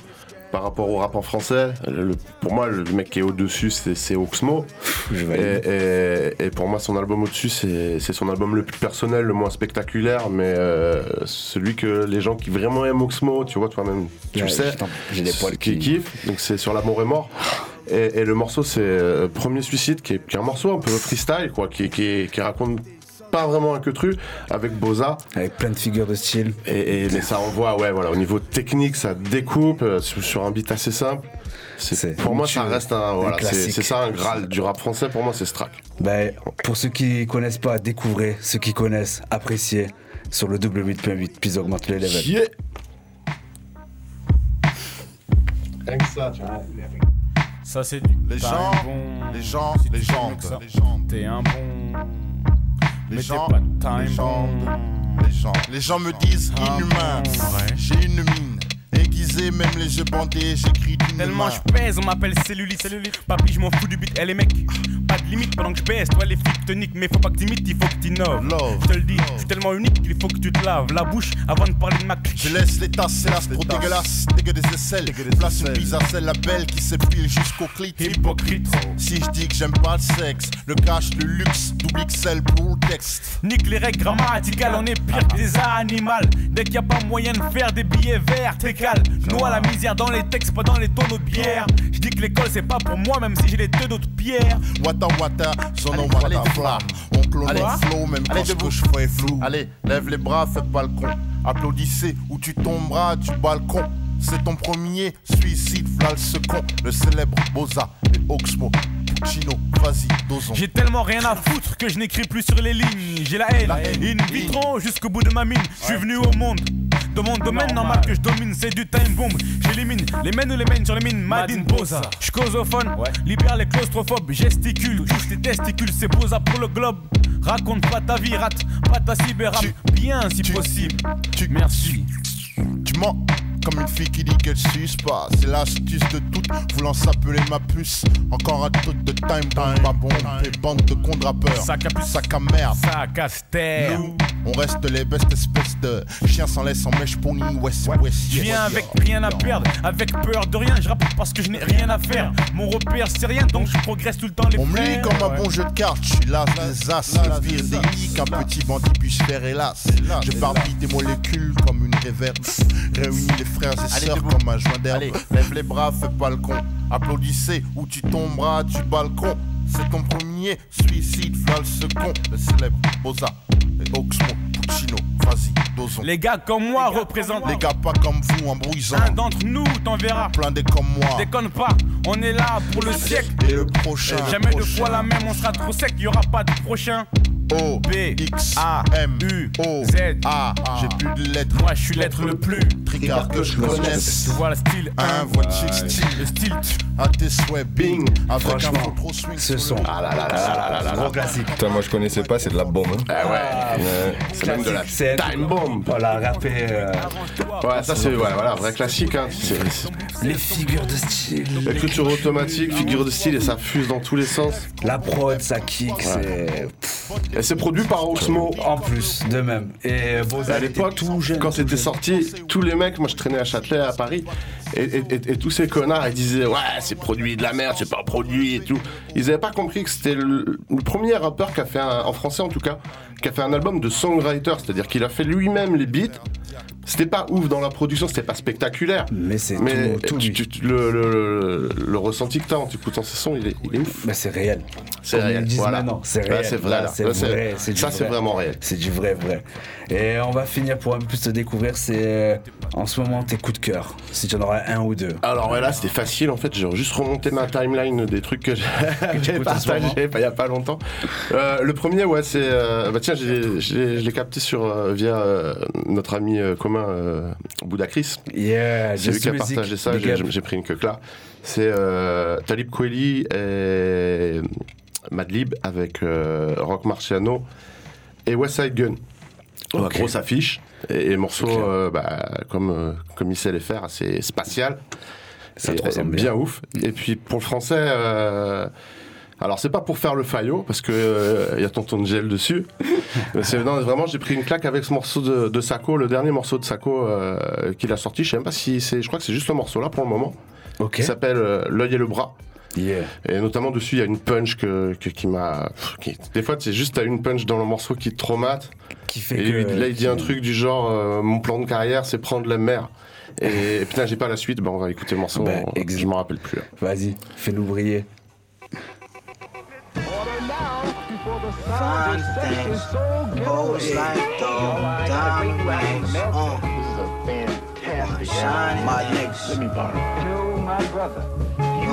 par rapport au rap en français. Le- pour moi, le mec qui est au-dessus, c'est, Oxmo. Et, valide. et- et pour moi, son album au-dessus, c'est, son album le plus personnel, le moins spectaculaire, mais euh, celui que les gens qui vraiment aiment Oxmo, tu vois, toi-même, tu Ouais, le sais, j'ai des poils qui qui- kiffent. Donc c'est sur l'amour est mort. Et, et le morceau, c'est euh, Premier Suicide, qui est, qui est un morceau un peu freestyle, quoi, qui, qui, qui raconte pas vraiment un que tru avec Boza. Avec plein de figures de style. Et, et- mais ça envoie, ouais, voilà, au niveau technique, ça découpe euh, sur, sur un beat assez simple. C'est, pour moi, ça reste un, un voilà, c'est, classique. c'est ça un graal du rap français. Pour moi, c'est Strack. Ben, pour ceux qui connaissent pas, découvrez. Ceux qui connaissent, appréciez. sur le W8.8, puis augmente le level. Yeah. Ça, tu vois. Ça c'est du Les gens, bon- les gens, les gens, les gens. T'es un bon. Les Mais gens, les gens, les gens, les gens me disent Ah inhumain. J'ai une mine aiguisée, même les yeux bandés, j'écris d'une Tellement je pèse, on m'appelle cellulite. Papi, je m'en fous du beat. Eh les mecs, pas de limite pendant que je baisse. Toi les flics te niquent, mais faut pas que t'imites, il faut que t'innoves. Je te le dis, je suis tellement unique qu'il faut que tu te laves la bouche avant de parler de ma. Je laisse les tasses, c'est l'as trop dégueulasse, dégueu des aisselles. Place une pizza, celle la belle qui s'épile jusqu'au clit. Hypocrite. Si je dis que j'aime pas le sexe, le cash, le luxe, double XL pour le texte. Nique les règles grammaticales, on est pire que des animaux. Dès qu'il y a pas moyen de faire des billets verts, t'es calme. Noie la misère dans les textes, pas dans les tonneaux de bière. Je dis que l'école c'est pas pour moi, même si j'ai les deux d'autres pierres. Wata, zone wata flamme. On clone Allez. le flow, même Allez, quand ce debout. que je flou. Allez, lève les bras, fais pas le con. Applaudissez ou tu tomberas du balcon. C'est ton premier suicide, v'là le second. Le célèbre Boza et Oxmo. Chino, vas-y, dosons. J'ai tellement rien à foutre que je n'écris plus sur les lignes. J'ai la haine, ils me vitront jusqu'au bout de ma mine. Je suis venu au monde. De mon domaine normal que je domine, c'est du time bomb. J'élimine les mènes ou les mènes sur les mines. Madine Boza. Je causophone, libère les claustrophobes. Gesticule, touche les testicules, c'est Boza pour le globe. Raconte pas ta vie, rate pas ta cyberrap. Bien si possible. Merci. Tu mens comme une fille qui dit qu'elle suce pas. C'est l'astuce de toutes, voulant s'appeler ma puce. Encore un truc de time bomb, pas bon. Et bande de cons rappeurs. Sac à puce. Sac à merde. Sac à terre. Nous, on reste les bestes espèces de chiens sans laisse en mèche pony. West, west, Je viens avec rien à perdre, avec peur de rien, je rappe parce que je n'ai rien à faire. Mon repère c'est rien, donc je progresse tout le temps les On me lit comme un Ouais. bon jeu de cartes, je suis là des as, le pire délit qu'un petit bandit puisse faire hélas. Je barbille des molécules comme une réverbe, réunis les frères et Allez, sœurs comme un joint d'herbe. Lève les bras, fais pas le con, applaudissez ou tu tomberas du balcon. C'est ton premier suicide, le second, le célèbre Boza et Oxmo, Puccino, vas-y, dosons. Les gars comme moi représentent. Les gars pas comme vous, en bruisant. Un d'entre nous, t'en verras. Plein des comme moi. Déconne pas, on est là pour le siècle. Et le prochain. Jamais deux fois la même, on sera trop sec, y aura pas de prochain. O, B, X, A, M, U, O, Z, A. J'ai plus de lettres. Moi, je suis l'être le plus. Tricard que je connaisse. Tu vois le style, Un voiture style. le style. À tes souhaits, bing. Avec un Franchement, faux trop swing. ce son. Ah là là là là là là là. Gros classique. Putain, moi je connaissais pas, c'est de la bombe. hein. Ah ouais. Ouais. C'est même de la C'est time bomb. Voilà, rappé. euh, Ouais, ça c'est voilà, vrai classique. Hein. Les figures de style. L'écriture automatique, figure de style et ça fuse dans tous les sens. La prod, ça kick, c'est. Et c'est produit par Oxmo. En plus, de même. Et à l'époque, quand c'était sorti, tous les mecs, moi je traînais à Châtelet, à Paris, et, et- et- et tous ces connards, ils disaient Ouais, c'est produit de la merde, c'est pas produit et tout. Ils avaient pas compris que c'était le, le premier rappeur qui a fait, un- en français en tout cas, qui a fait un album de songwriter, c'est-à-dire qu'il a fait lui-même les beats. C'était pas ouf dans la production, c'était pas spectaculaire. Mais c'est Mais tout, tu- tu- le, le- le ressenti que t'as en t'écoutant ces sons, il est, il est ouf. Mais c'est réel. C'est réel, voilà. c'est réel. c'est vrai, ça, c'est vrai. vraiment réel. C'est du vrai, vrai. Et on va finir pour un peu plus te découvrir. C'est euh, en ce moment tes coups de cœur. Si tu en auras un ou deux. Alors ouais, là c'était facile en fait, j'ai juste remonté ma timeline des trucs que j'ai partagés il y a pas longtemps. Euh, le premier ouais c'est euh, bah tiens je l'ai capté sur euh, via notre ami commun Boudacris. Yeah, C'est lui qui a partagé ça, j'ai pris une queue là. C'est Talib Kweli et Madlib avec Rock Marciano et West Side Gun. Grosse affiche et, et morceau euh, bah, comme, euh, comme il sait les faire, assez spatial. Ça Et- te ressemble bien. ouf. Et puis pour le français, euh, alors c'est pas pour faire le faillot parce que euh, il y a Tonton Gel dessus. Mais c'est non, vraiment j'ai pris une claque avec ce morceau de, de Sako, le dernier morceau de Sako euh, qu'il a sorti. Je sais même pas si c'est, je crois que c'est juste le morceau là pour le moment. Ok. Qui s'appelle euh, L'œil et le bras. Yeah. Et notamment dessus, il y a une punch que, que- qui m'a. qui- des fois, c'est juste t'as une punch dans le morceau qui te traumate. Qui fait et que- là, il dit un truc du genre euh, Mon plan de carrière, c'est prendre la mer. Et putain, j'ai pas la suite, bah, on va écouter le morceau. Ben, on- je m'en rappelle plus. Vas-y, fais-nous briller.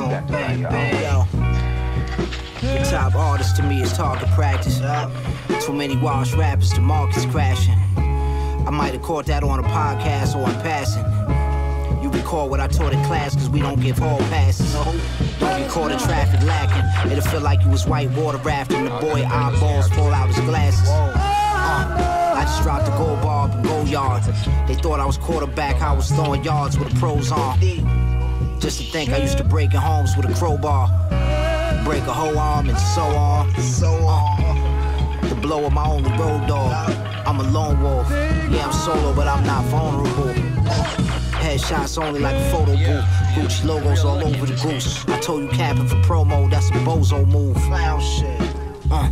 Fine things, hoes like gold, diamond rings. Shine my niggas. Let me borrow. my brother. Bang, bang, yo. The top artist to me is target practice. Too many wash rappers, the market's crashing. I might have caught that on a podcast or in passing. You recall what I taught in class, cause we don't give hall passes. Don't record the traffic lacking. It'll feel like you was white water rafting. The boy eyeballs fall out his glasses. Uh, I just dropped the goal bar up and go yard. They thought I was quarterback, I was throwing yards with the pros on. Just to think I used to break in homes with a crowbar. Break a whole arm and so on. So on. The blow of my only road dog. I'm a lone wolf. Yeah, I'm solo, but I'm not vulnerable. Headshots only like a photo booth. Gucci logos all over the goose. I told you capping for promo, that's a bozo move. Clown shit. Uh,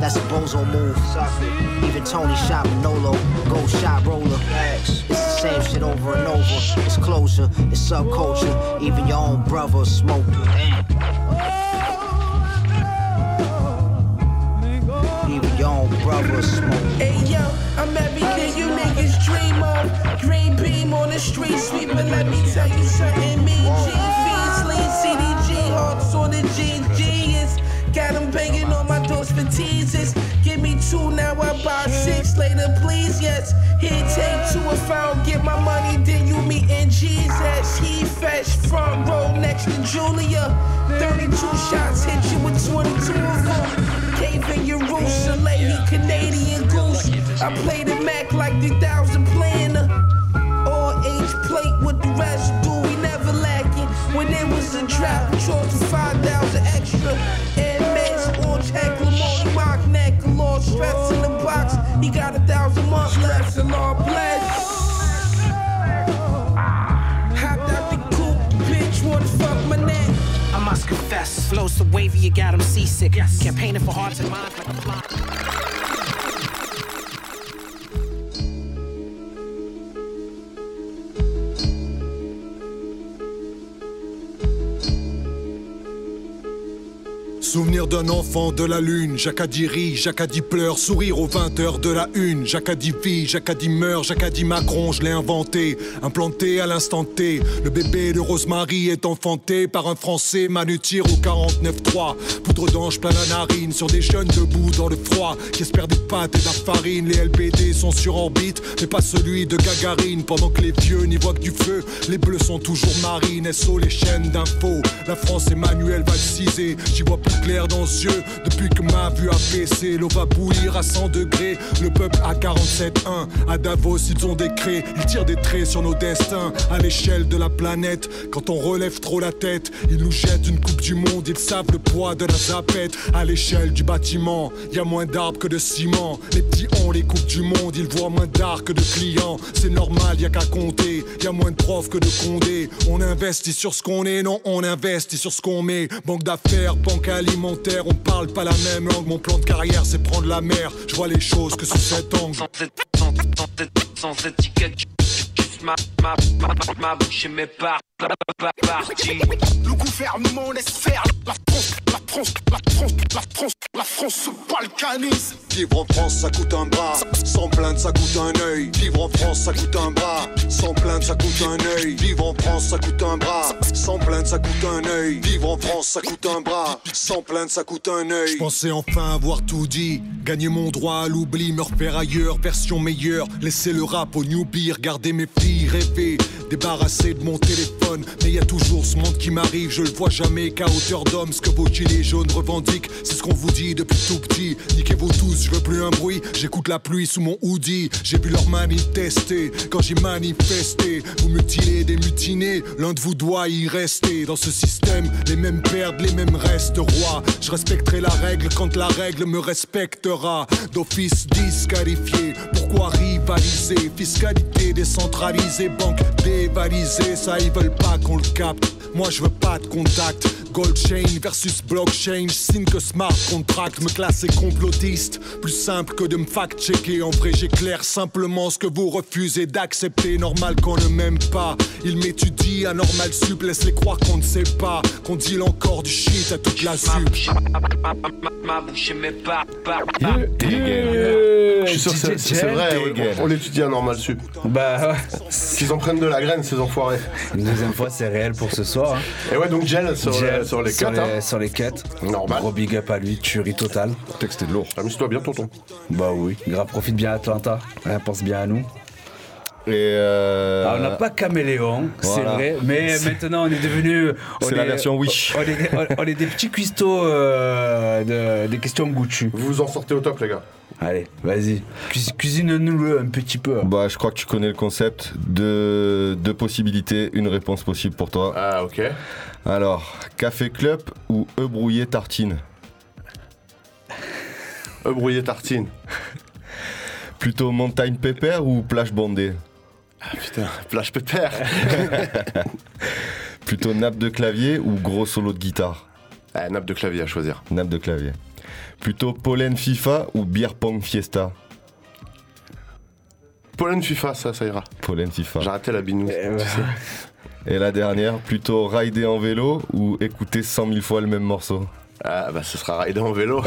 that's a bozo move. Even Tony shot Manolo, gold shot roller. It's the same shit over and over. It's closure, it's subculture. Even your own brother. Damn. Even your own brother smoked. Hey yo, I'm everything you niggas dream of. Green beam on the street sweep, but let me tell you Here, take two if I don't get my money, then you meet in Jesus. He fresh, front row next to Julia. 32 shots hit you with 22 of them. Cave in your roof, Soleil, Canadian goose. I play the Mac like the thousand planner. All age plate with the residue, we never lacking. When there was a drop, we charged for 5,000 extra. Left, so Lord. Hopped out the coupe, bitch, wanna fuck my neck. I must confess, flows so wavy, you got him seasick. Campaigning for hearts and minds like a fly. Souvenir d'un enfant de la lune, Jacadi rit, Jacadi pleure, sourire aux 20 heures de la une. Jacadi vit, Jacadi meurt, Jacadi Macron, je l'ai inventé, implanté à l'instant T. Le bébé de Rosemary est enfanté par un Français, Manu tire au 49-3. Poudre d'ange plein la narine, sur des jeunes debout dans le froid, qui espèrent des pâtes et de la farine. Les LBD sont sur orbite, mais pas celui de Gagarine. Pendant que les vieux n'y voient que du feu, les bleus sont toujours marines. SO les chaînes d'infos, la France Emmanuel valcisée, j'y vois plus clair dans les yeux depuis que ma vue a baissé. L'eau va bouillir à 100 degrés, le peuple à 47.1. À Davos, ils ont des craies, ils tirent des traits sur nos destins. À l'échelle de la planète, quand on relève trop la tête, ils nous jettent une coupe du monde, ils savent le poids de la zapette. À l'échelle du bâtiment, y a moins d'arbres que de ciment. Les petits ont les coupes du monde, ils voient moins d'art que de clients. C'est normal, y a qu'à compter, y a moins de profs que de condés. On investit sur ce qu'on est, non, on investit sur ce qu'on met. Banque d'affaires, banque alimentaire, on parle pas la même langue. Mon plan de carrière, c'est prendre la mer. Je vois les choses que sous cet angle. Sans, sans, sans, sans étiquette, juste ma, ma, ma, ma bouche et mes par, Le gouvernement laisse faire la France, la France, la France, la France, la France se balkanise. Vivre en France, ça coûte un bras. Sans plainte, ça coûte un œil. Vivre en France, ça coûte un bras. Sans plainte, ça coûte un œil. Vivre en France, ça coûte un bras. Sans plainte, ça coûte un œil. Vivre en France, ça coûte un bras. Sans plainte, ça coûte un œil. Je pensais enfin avoir tout dit. Gagner mon droit à l'oubli, me refaire ailleurs, version meilleure. Laisser le rap au newbie, regarder mes filles rêver. Débarrasser de mon téléphone, mais y a toujours ce monde qui m'arrive. Je le vois jamais qu'à hauteur d'homme. Ce que vos gilets jaunes revendiquent, c'est ce qu'on vous dit depuis tout petit. Niquez-vous tous, je veux plus un bruit. J'écoute la pluie sous mon hoodie. J'ai vu leur manifester quand j'ai manifesté. Vous mutilez des mutinés, l'un de vous doit y rester. Dans ce système, les mêmes perdent, les mêmes restent rois. Je respecterai la règle quand la règle me respectera. D'office disqualifié, pourquoi rivaliser? Fiscalité décentralisée, banque dévalisée, ça ils veulent pas qu'on le capte. Moi je veux pas de contact. Gold chain versus blockchain, je signe que smart contract me classer complotiste. Plus simple que de me fact-checker. En vrai, j'éclaire simplement ce que vous refusez d'accepter. Normal qu'on ne m'aime pas. Il m'étudie, anormal sup, laisse-les croire qu'on ne sait pas. Qu'on deal encore du shit à toute la sup. Je suis sûr que c'est- vrai, on, on l'étudie à Normal Sup. Bah Qu'ils en prennent de la graine, ces enfoirés. Une deuxième fois, c'est réel pour ce soir. Hein. Et ouais, donc Gel sur, Gel. sur les sur les, hein. sur les cuts. Normal. Gros big up à lui, tuerie totale. Texte de lourd. Amuse-toi bien, tonton. Bah oui, grave, profite bien à Atlanta. Ouais, pense bien à nous. Et euh, Ah, on n'a pas caméléon, c'est voilà. vrai, mais C'est- maintenant on est devenu. C'est la version Wish. On est, des- on- on est des petits cuistots euh, de, des questions goûtues. Vous vous en sortez au top, les gars. Allez, vas-y. Cuis- Cuisine-nous-le un petit peu. Bah, je crois que tu connais le concept. Deux, deux possibilités, une réponse possible pour toi. Ah, ok. Alors, café club ou œuf brouillé tartine? Œuf brouillé tartine. Plutôt montagne pépère ou plage bondée? Ah, putain, plage pépère. Plutôt nappe de clavier ou gros solo de guitare? Ah, nappe de clavier à choisir. Nappe de clavier. Plutôt pollen FIFA ou beer pong fiesta Pollen FIFA, ça, ça ira. Pollen FIFA. J'ai raté la binouse. tu sais. Et la dernière, plutôt rider en vélo ou écouter 100 000 fois le même morceau Ah, bah, ce sera rider en vélo.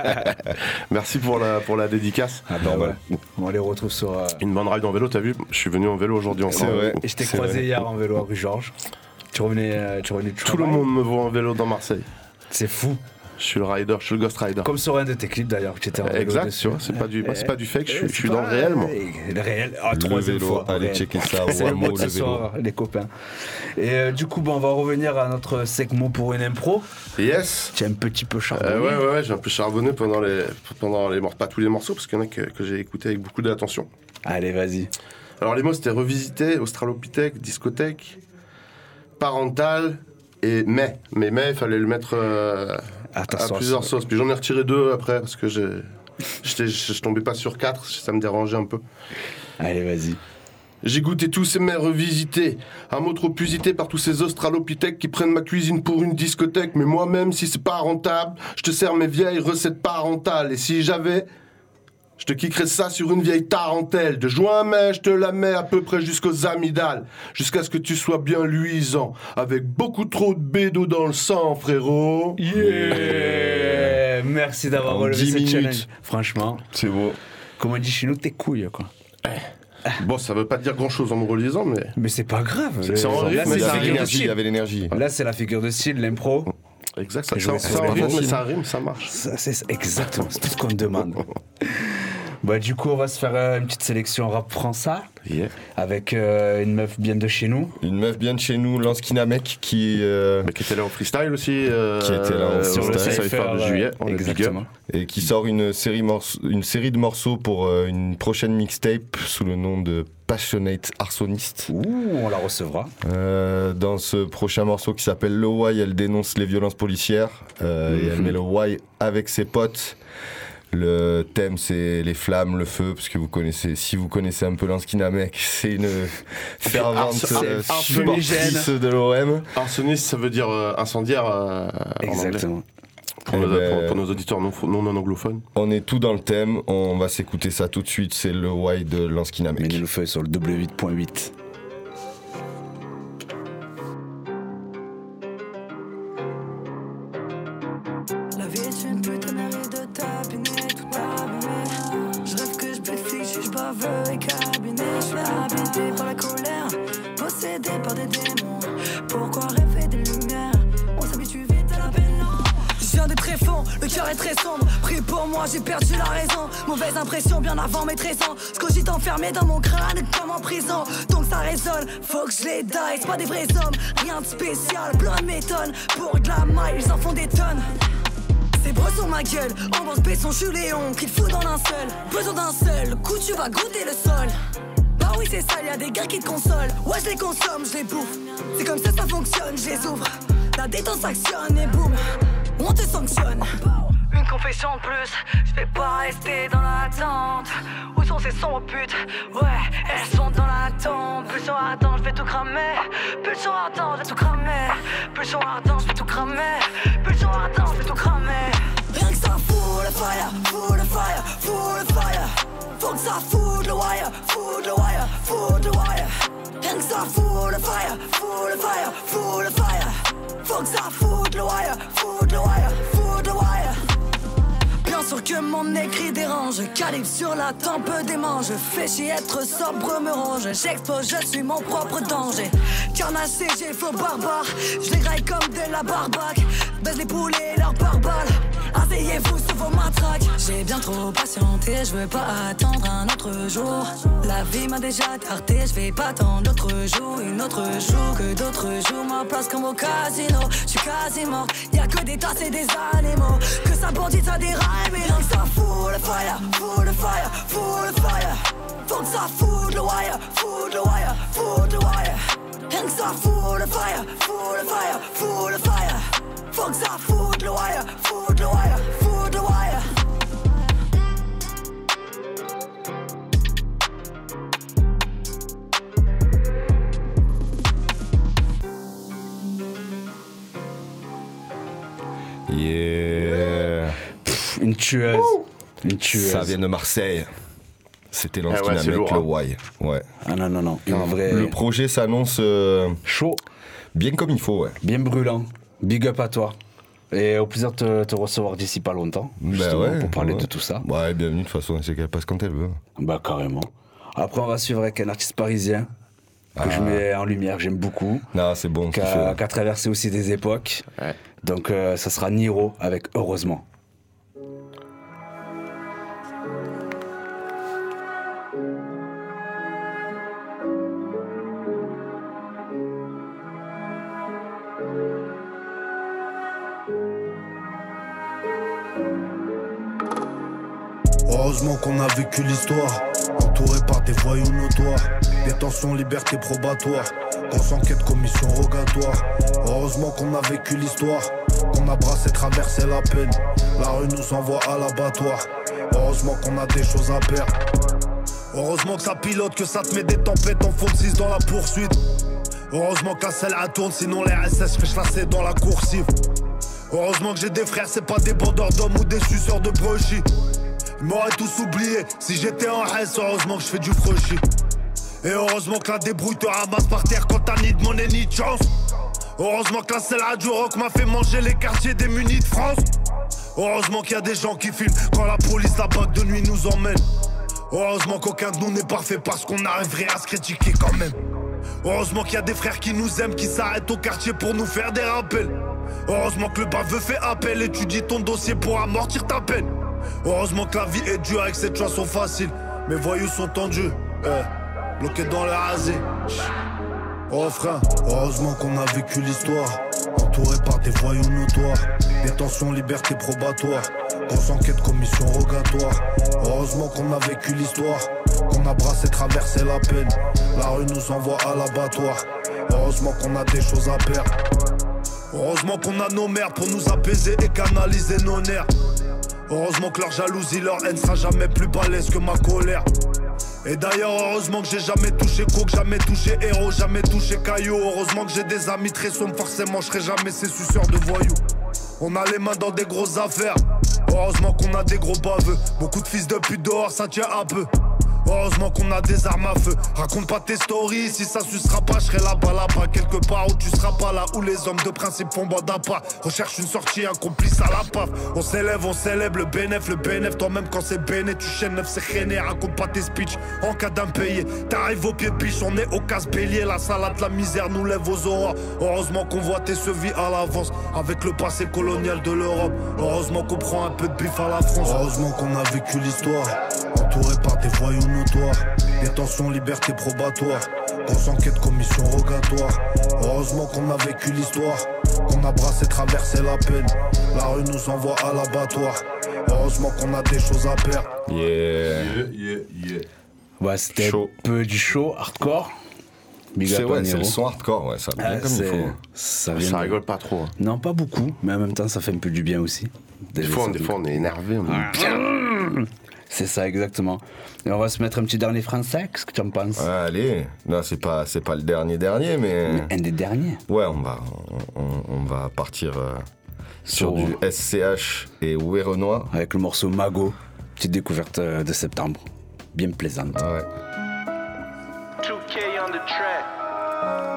Merci pour la, pour la dédicace. Ah bah, voilà. On les retrouve sur. euh, Une bonne ride en vélo, t'as vu Je suis venu en vélo aujourd'hui encore. C'est vrai. Et je t'ai croisé vrai. hier en vélo à rue Georges. Tu revenais, euh, tu revenais Tout le monde me voit en vélo dans Marseille. C'est fou. Je suis le rider, je suis le ghost rider. Comme sur un de tes clips d'ailleurs, que tu étais en Exact, dessus. tu vois, c'est pas du, c'est pas du fake, je suis, je c'est suis dans le réel, moi. Le réel, ah, Le troisième vélo, fois. allez checker ça, C'est mot le de ce vélo. soir, les copains. Et euh, du coup, on va revenir à notre segment pour une impro. Yes Tu es un petit peu charbonné. Euh, ouais, ouais, ouais, j'ai un peu charbonné pendant les, pendant les morceaux, pas tous les morceaux, parce qu'il y en a que, que j'ai écouté avec beaucoup d'attention. Allez, vas-y. Alors les mots c'était revisité, australopithèque, discothèque, parental et mais. Mais mais, il fallait le mettre euh, À ta à sauce. plusieurs sauces. Puis j'en ai retiré deux après parce que je je tombais pas sur quatre, ça me dérangeait un peu. Allez, vas-y. J'ai goûté tous ces mets revisités, un mot trop usité par tous ces australopithèques qui prennent ma cuisine pour une discothèque. Mais moi-même, si c'est pas rentable, je te sers mes vieilles recettes parentales. Et si j'avais, je te kickerais ça sur une vieille tarentelle. De juin à mai, je te la mets à peu près jusqu'aux amygdales, jusqu'à ce que tu sois bien luisant, avec beaucoup trop de bédo dans le sang, frérot. Yeah Merci d'avoir relevé 10 ce minutes. challenge. Franchement, C'est beau. comme on dit chez nous, t'es couilles, quoi. Bon, ça veut pas dire grand-chose en me relisant, mais Mais c'est pas grave. C'est- en rythme, ça il y avait l'énergie. Là, c'est la figure de style, l'impro. Exact, ça, ça, ça mais facile. ça rime, ça marche. Ça, c'est exactement, c'est tout ce qu'on demande. bah, du coup, on va se faire euh, une petite sélection rap français Yeah. avec euh, une meuf bien de chez nous. Une meuf bien de chez nous, Lance Kinamek, qui, euh, Mais qui était là en freestyle aussi. euh, Qui était là en euh, Sur le Cypher, de juillet. On exactement. et qui sort une série, morce- une série de morceaux pour euh, une prochaine mixtape sous le nom de Passionate Arsoniste. Ouh, on la recevra. Euh, dans ce prochain morceau qui s'appelle Le Why, elle dénonce les violences policières euh, et elle met le Why avec ses potes. Le thème c'est les flammes, le feu, parce que vous connaissez, si vous connaissez un peu Lanskinamec, c'est une fervente euh, supportrice de l'OM. Arsoniste, ça veut dire euh, incendiaire euh. Exactement. Pour, Eh nos, ben, pour- pour nos auditeurs non, non, non anglophones. On est tout dans le thème, on va s'écouter ça tout de suite, c'est le Why de Lanskinamec. Mettez le feu sur le W8.8. très sombre. Pris pour moi, j'ai perdu la raison. Mauvaise impression bien avant mes 13 ans. Ce que j'ai enfermé dans mon crâne comme en prison. Donc ça résonne, faut que je les die. C'est pas des vrais hommes, rien de spécial. Plein de m'étonne. Pour de la maille, ils en font des tonnes. C'est beau sur ma gueule, en bande son je Léon, qui te fout dans un seul. Besoin d'un seul, coup tu vas goûter le sol. Bah oui c'est ça, y'a des gars qui te consolent. Ouais je les consomme, je les bouffe. C'est comme ça ça fonctionne, je les ouvre. La détente s'actionne et boum, on te sanctionne. Confession de plus, je vais pas rester dans l'attente. Où sont ces sombres putes Ouais, elles sont dans la tombe. Pulsion ardente, je vais tout cramer. Pulsion ardente, je vais tout cramer. Pulsion ardente, je vais tout cramer. Pulsion ardente, je vais tout cramer. Rien que ça fout le fire, fout le fire, fout le fire. Faut que ça fout le wire, fout le wire, fout le wire. Rien que ça fout le fire, fout le fire, fout le fire. Faut que ça fout le wire, fout le wire, fout le wire. Sûr que mon écrit dérange. Calibre sur la tempe des manches. Fais chier être sobre me ronge. J'expose, je suis mon propre danger. Carnassé, j'ai faux barbare. Je les comme de la barbaque. Les poulets et leurs barbares. Asseyez-vous sur vos matraques. J'ai bien trop patienté, je veux pas attendre un autre jour. La vie m'a déjà tarté, je vais pas attendre d'autres jours. Une autre jour que d'autres jours. Ma place comme au casino, je suis quasi mort. Y'a que des tasses et des animaux. Que ça bandit, ça déraille, mais donc ça fout le fire, fout le fire, fout le fire. Faut que ça fout le wire, fout le wire, fout le wire. Rien que ça fout le fire, fout le fire, fout le fire. Que ça fout le wire, fout le wire, fout le wire. Yeah. Pff, une tueuse. Une tueuse. Ça vient de Marseille. C'était Ah ouais, avec lourd, le hein. Y. Ouais. Ah non, non, non. Une vraie. Le projet s'annonce euh, chaud. Bien comme il faut, ouais. Bien brûlant. Big up à toi. Et au plaisir de te, te recevoir d'ici pas longtemps. justement, ouais, pour parler ouais. de tout ça. Ouais, bienvenue, de toute façon, c'est qu'elle passe quand elle veut. Bah carrément. Après, on va suivre avec un artiste parisien que je Ah. mets en lumière, j'aime beaucoup. Non, c'est bon. A, qui a traversé aussi des époques. Donc, euh, ça sera Niro avec Heureusement. Qu'on a vécu l'histoire, entouré par des voyous notoires. Détention, liberté probatoire, qu'on s'enquête, commission rogatoire. Heureusement qu'on a vécu l'histoire, qu'on a brassé, traversé la peine. La rue nous envoie à l'abattoir. Heureusement qu'on a des choses à perdre. Heureusement que ça pilote, que ça te met des tempêtes en de 6 dans la poursuite. Heureusement que la selle elle tourne, sinon les SS fait dans la coursive. Heureusement que j'ai des frères, c'est pas des bandeurs d'hommes ou des suceurs de brochis. Ils m'auraient tous oublié si j'étais en S, heureusement que je fais du freuchi. Et heureusement que la débrouille te ramasse par terre quand t'as ni de monnaie ni de chance. Heureusement que la à du rock m'a fait manger les quartiers démunis de France. Heureusement qu'il y a des gens qui filment quand la police, la bague de nuit nous emmène. Heureusement qu'aucun de nous n'est parfait parce qu'on arriverait à se critiquer quand même. Heureusement qu'il y a des frères qui nous aiment, qui s'arrêtent au quartier pour nous faire des rappels. Heureusement que le baveux fait appel, étudie ton dossier pour amortir ta peine. Heureusement que la vie est dure avec cette chanson facile. Mes voyous sont tendus, eh, bloqués dans la rasée. Oh frère, heureusement qu'on a vécu l'histoire, entouré par des voyous notoires. Détention, liberté probatoire, grosse enquête, commission rogatoire. Heureusement qu'on a vécu l'histoire, qu'on a brassé, traversé la peine. La rue nous envoie à l'abattoir. Heureusement qu'on a des choses à perdre. Heureusement qu'on a nos mères pour nous apaiser et canaliser nos nerfs. Heureusement que leur jalousie, leur haine sera jamais plus balèze que ma colère. Et d'ailleurs, heureusement que j'ai jamais touché coke, jamais touché héros, jamais touché caillou. Heureusement que j'ai des amis très sombres, forcément je serai jamais ces suceurs de voyous. On a les mains dans des grosses affaires. Heureusement qu'on a des gros baveux. Beaucoup de fils de pute dehors, ça tient un peu. Heureusement qu'on a des armes à feu. Raconte pas tes stories, si ça sucera pas, je serai là-bas, là-bas, quelque part où tu seras pas là, où les hommes de principe font bande à pas. Recherche une sortie, un complice à la paf. On s'élève, on célèbre le bénéf, le bénéf. Toi-même quand c'est béné, tu chaînes neuf, c'est rené. Raconte pas tes speeches en cas d'impayé. T'arrives au pied biche, on est au casse-bélier. La salade, la misère nous lève aux aurores. Heureusement qu'on voit tes sevis à l'avance. Avec le passé colonial de l'Europe. Heureusement qu'on prend un peu de bif à la France. Heureusement qu'on a vécu l'histoire. Entouré par des voyous Détention, liberté probatoire. Grosse enquête, commission rogatoire. Heureusement qu'on a vécu l'histoire. Qu'on a brassé, traversé la peine. La rue nous envoie à l'abattoir. Heureusement qu'on a des choses à perdre. Yeah. Ouais, c'était un peu du show hardcore. Big C'est ouais, le son hardcore, ouais, ça vient Ah, comme il faut. Ça, vient de- rigole pas trop. hein. Non, pas beaucoup, mais en même temps, ça fait un peu du bien aussi. Des fois, des fois, on est énervé. On est... C'est ça, exactement. Et on va se mettre un petit dernier français, qu'est-ce que tu en penses Ouais, allez, non, c'est pas, c'est pas le dernier dernier, mais. Un des derniers. Ouais, on va, on, va partir euh, sur Sur- du SCH et Renoir. Avec le morceau Mago, petite découverte euh, de septembre. Bien plaisante. Ouais. 2K on the track.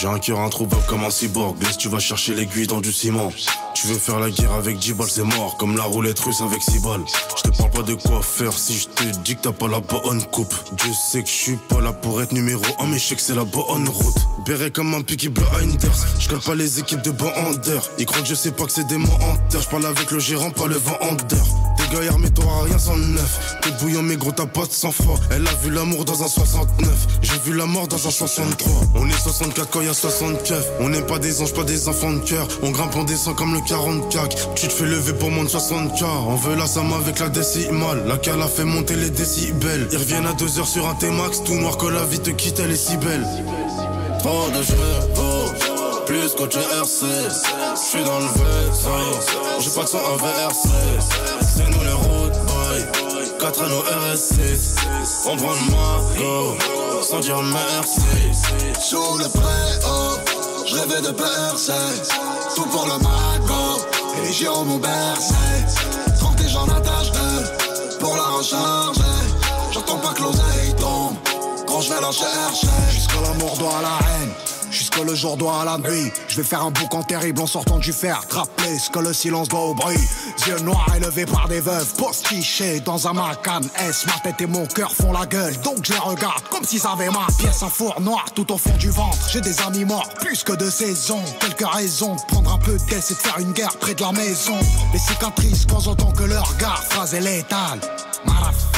J'ai un cœur introuvable comme un cyborg. Laisse, tu vas chercher l'aiguille dans du ciment. Tu veux faire la guerre avec 10 balles, c'est mort. Comme la roulette russe avec 6 balles. Je te parle pas de quoi faire si je te dis que t'as pas la bonne coupe. Dieu sait que je suis pas là pour être numéro 1, mais je sais que c'est la bonne route. Béret comme un picky blinders. Je colle pas les équipes de bandeurs. Ils croient que je sais pas que c'est des menteurs. Je parle avec le gérant, pas le vendeur. Gars mais t'auras rien sans neuf. T'es bouillant, mais gros, t'as pas de sang froid. Elle a vu l'amour dans un 69. J'ai vu la mort dans un 63. On est 64 quand y a 60 keufs. On n'est pas des anges, pas des enfants de cœur. On grimpe, on descend comme le 44. Tu te fais lever pour moins de 60k. On veut la somme avec la décimale. La cale a fait monter les décibels. Ils reviennent à 2 heures sur un T-Max. Tout noir que la vie te quitte, elle est si belle. Trop de chevaux, plus qu'au RC. J'suis dans le vaisseau, j'ai pas de son inversé. 4 anneaux RS6. On prend le mago, sans dire merci. Sous le préau, je rêvais de percer. Tout pour le mago, et les gyros m'ont bercé. 30 et j'en attache deux, pour la recharger. J'attends pas que l'oseille tombe, quand je vais la chercher. Jusqu'à la mort doit à la haine. Jusque le jour doit à la nuit. Je vais faire un boucan terrible en sortant du fer. Trapper ce que le silence doit au bruit. Yeux noirs élevés par des veuves. Postichés dans un macan S. Ma tête et mon cœur font la gueule. Donc je les regarde comme s'ils avaient ma pièce. Un four noir tout au fond du ventre. J'ai des amis morts plus que de saison. Quelques raisons de prendre un peu d'aise et de faire une guerre près de la maison. Les cicatrices quand j'entends que leur regard phrase est létale. Motherfuck.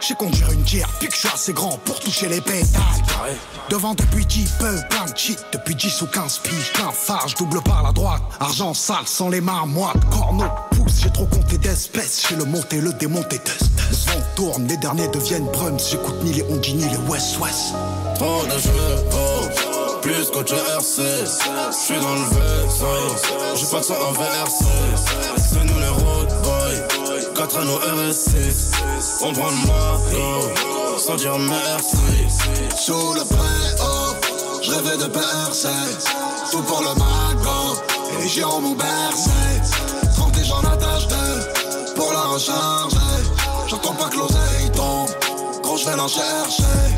J'ai conduire une tire, puis que je suis assez grand pour toucher les pétales. Devant depuis 10 peu, plein de shit, depuis 10 ou 15 piges, plein phare, double par la droite. Argent sale sans les mains moites, corneau, pouce, j'ai trop compté d'espèces. J'ai le monté, le démonté, test. Le vent tourne, les derniers deviennent brums. J'écoute ni les Ongi ni les West West. Trop de chevaux, plus qu'au RC. J'suis dans le vaisseau, j'ai pas de inversé. C'est nous les boys, 4 anneaux RS6. On prend le mago, sans dire merci. Sous le préau, je rêvais de percer. Tout pour le mago, et gyros m'ont bercé. 30 et j'en attache deux, pour la recharger. J'attends pas que l'oseille tombe, quand je vais l'en chercher.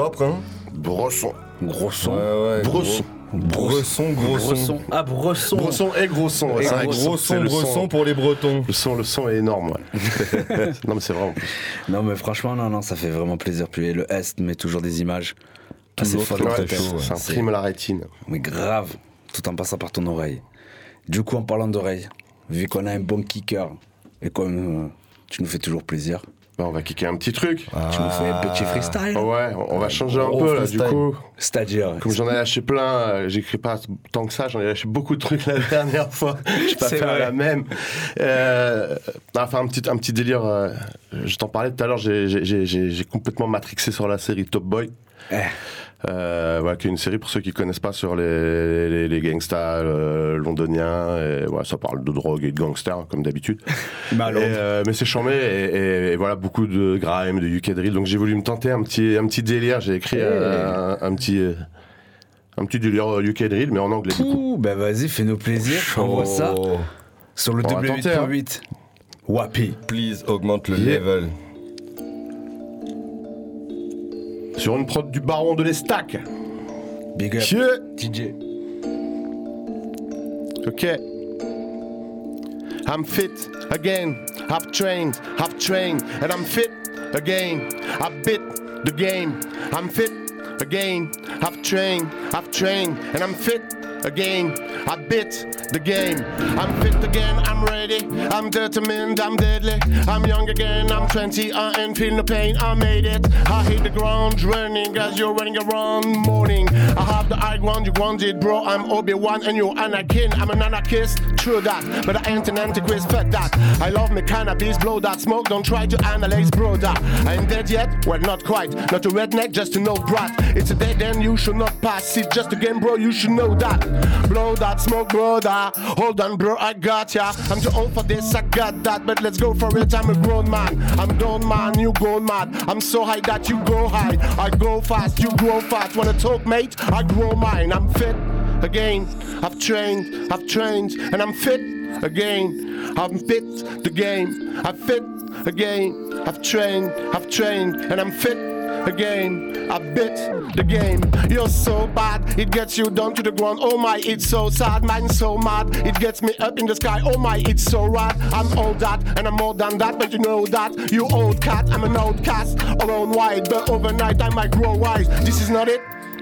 Propre, hein Brosson. Gros son. Ouais, ouais. Bresson. Bresson, gros son. Bresson. Ah, Bresson. Bresson et gros son. ouais, Et c'est vrai que gros c'est son, le Bresson pour les Bretons. Le son, le son est énorme. ouais. non, mais c'est vrai en plus. Non, mais franchement, non, non, ça fait vraiment plaisir. Puis le Est met toujours des images. assez folles ouais. Ça imprime la rétine. Mais grave, tout en passant par ton oreille. Du coup, en parlant d'oreille, vu qu'on a un bon kicker et comme euh, tu nous fais toujours plaisir, Bah, on va kicker un petit truc. tu nous fais un petit freestyle. Ouais, on va changer un peu là, du coup. C'est-à-dire, Comme j'en ai lâché plein, euh, j'écris pas tant que ça, j'en ai lâché beaucoup de trucs la dernière fois. Je pas C'est faire vrai. la même. Euh, enfin, un petit, un petit délire. euh, je t'en parlais tout à l'heure, j'ai complètement matrixé sur la série Top Boy. Eh. Euh, voilà, qui est une série pour ceux qui connaissent pas sur les, les, les gangsters euh, londoniens. Et, voilà, ça parle de drogue et de gangsters comme d'habitude. Londres. euh, mais c'est charmé et, et- et voilà beaucoup de grime, de UK drill. Donc j'ai voulu me tenter un petit, un petit délire. J'ai écrit euh, un, un petit, euh, un petit délire euh, UK drill, mais en anglais du coup. Ouh, ben vas-y, fais-nous plaisir, envoie ça Oh, sur le On va tenter, hein. W8.8. Wapi. Please augmente le Yeah. level. Sur une prod du baron de l'Estac. Big up. DJ. Ok. I'm fit again. I've trained, I've trained, and I'm fit again. I bit the game. I'm fit again. I've trained, I've trained, and I'm fit again. I bit the game. I'm fit again, I'm ready. I'm determined, I'm deadly. I'm young again, I'm 20, I ain't feel no pain, I made it. I hit the ground running as you're running around morning. I have the high ground, you wanted, bro. I'm Obi-Wan and you're Anakin. I'm an anarchist, true that. But I ain't an antichrist, fuck that. I love me cannabis, blow that smoke. Don't try to analyze, bro, that. I ain't dead yet? Well, not quite. Not a redneck, just an old brat. It's a dead end, you should not pass it. Just a game, bro, you should know that. Blow that. smoke, brother. Hold on, bro, I got ya. I'm too old for this, I got that. But let's go for it, I'm a grown man. I'm done, man, you go mad. I'm so high that you go high. I go fast, you grow fast. Wanna talk, mate? I grow mine. I'm fit again. I've trained, I've trained, and I'm fit again. I'm fit the game. I fit again. I've trained, I've trained, and I'm fit again. I bit the game. You're so bad, it gets you down to the ground. Oh my, it's so sad. Mine's so mad, it gets me up in the sky. Oh my, it's so rad. I'm all that, and I'm more than that, but you know that. You old cat, I'm an outcast. Around wide, but overnight I might grow wise. This is not it.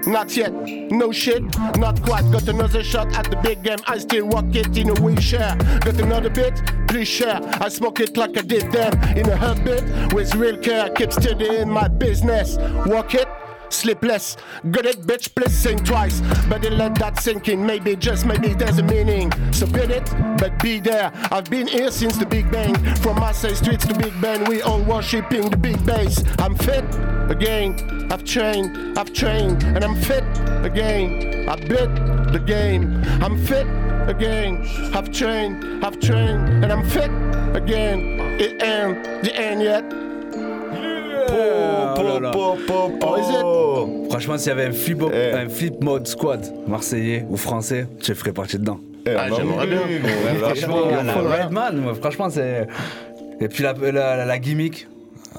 Not yet, no shit, not quite. Got another shot at the big game. I still rock it in a wheelchair. Got another bit, please share. I smoke it like I did them in a heartbeat with real care. Keep steady in my business. Walk it. Sleepless, got it, bitch, please sing twice. But then let that sink in, maybe, just maybe there's a meaning. So bid it, but be there. I've been here since the Big Bang. From Marseille streets to Big Ben, we all worshipping the big bass. I'm fit again, I've trained, I've trained, and I'm fit again. I bit the game, I'm fit again. I've trained, I've trained, and I'm fit again. It ain't the end yet. Oh. Oh, Franchement, s'il y avait un flip, un flip mode squad marseillais ou français, je ferais partie dedans. Ah, j'aimerais bien. Ouais, franchement, Redman, franchement, c'est. Et puis la, la, la- la gimmick.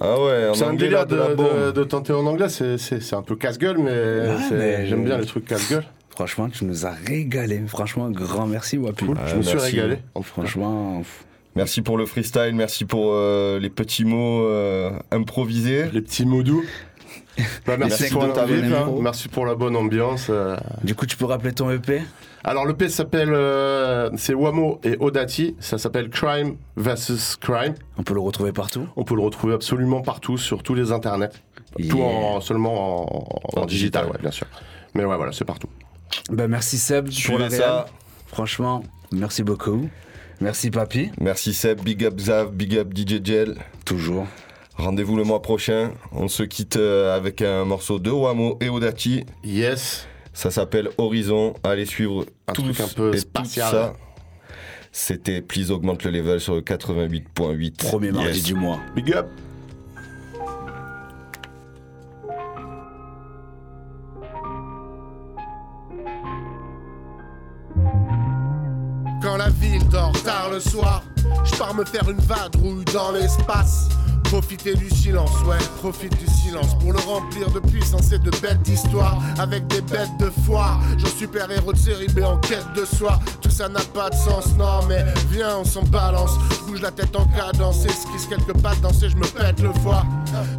Ah ouais, C'est un délire de, de de- tenter en anglais, c'est- un peu casse-gueule, mais, j'aime bien les trucs casse-gueule. Franchement, tu nous as régalé. Franchement, grand merci, Wapi. Cool, je me suis régalé. Franchement, Merci pour le freestyle, merci pour euh, les petits mots euh, improvisés. Les petits mots doux. Bah, merci, Merci pour la, hein. merci pour la bonne ambiance. euh. Du coup, tu peux rappeler ton EP Alors, le P s'appelle. euh, c'est Wamo et Odati. Ça s'appelle Crime versus Crime. On peut le retrouver partout? On peut le retrouver absolument partout, sur tous les internets. Tout en, seulement en, en En digital, digital. ouais, bien sûr. Mais ouais, voilà, c'est partout. Ben, merci Seb pour Suivez la ça. Franchement, merci beaucoup. Merci Papi. Merci Seb, big up Zav, big up DJ Gel. Toujours. Rendez-vous le mois prochain. On se quitte euh, avec un morceau de Wamo et Odachi. Yes. Ça s'appelle Horizon. Allez suivre Un tous truc un peu et tout spatial. ça. C'était Please Augmente le level sur le 88.8. Premier mardi du mois. Big up. Le soir, je pars me faire une vadrouille dans l'espace. Profiter du silence, ouais, profite du silence pour le remplir de puissance et de bêtes d'histoire. Avec des bêtes de foi, je super héros de série B en quête de soi. Tout ça n'a pas de sens, non, mais viens, on s'en balance. Bouge la tête en cadence, esquisse quelques pattes, danser, je me pète le foie.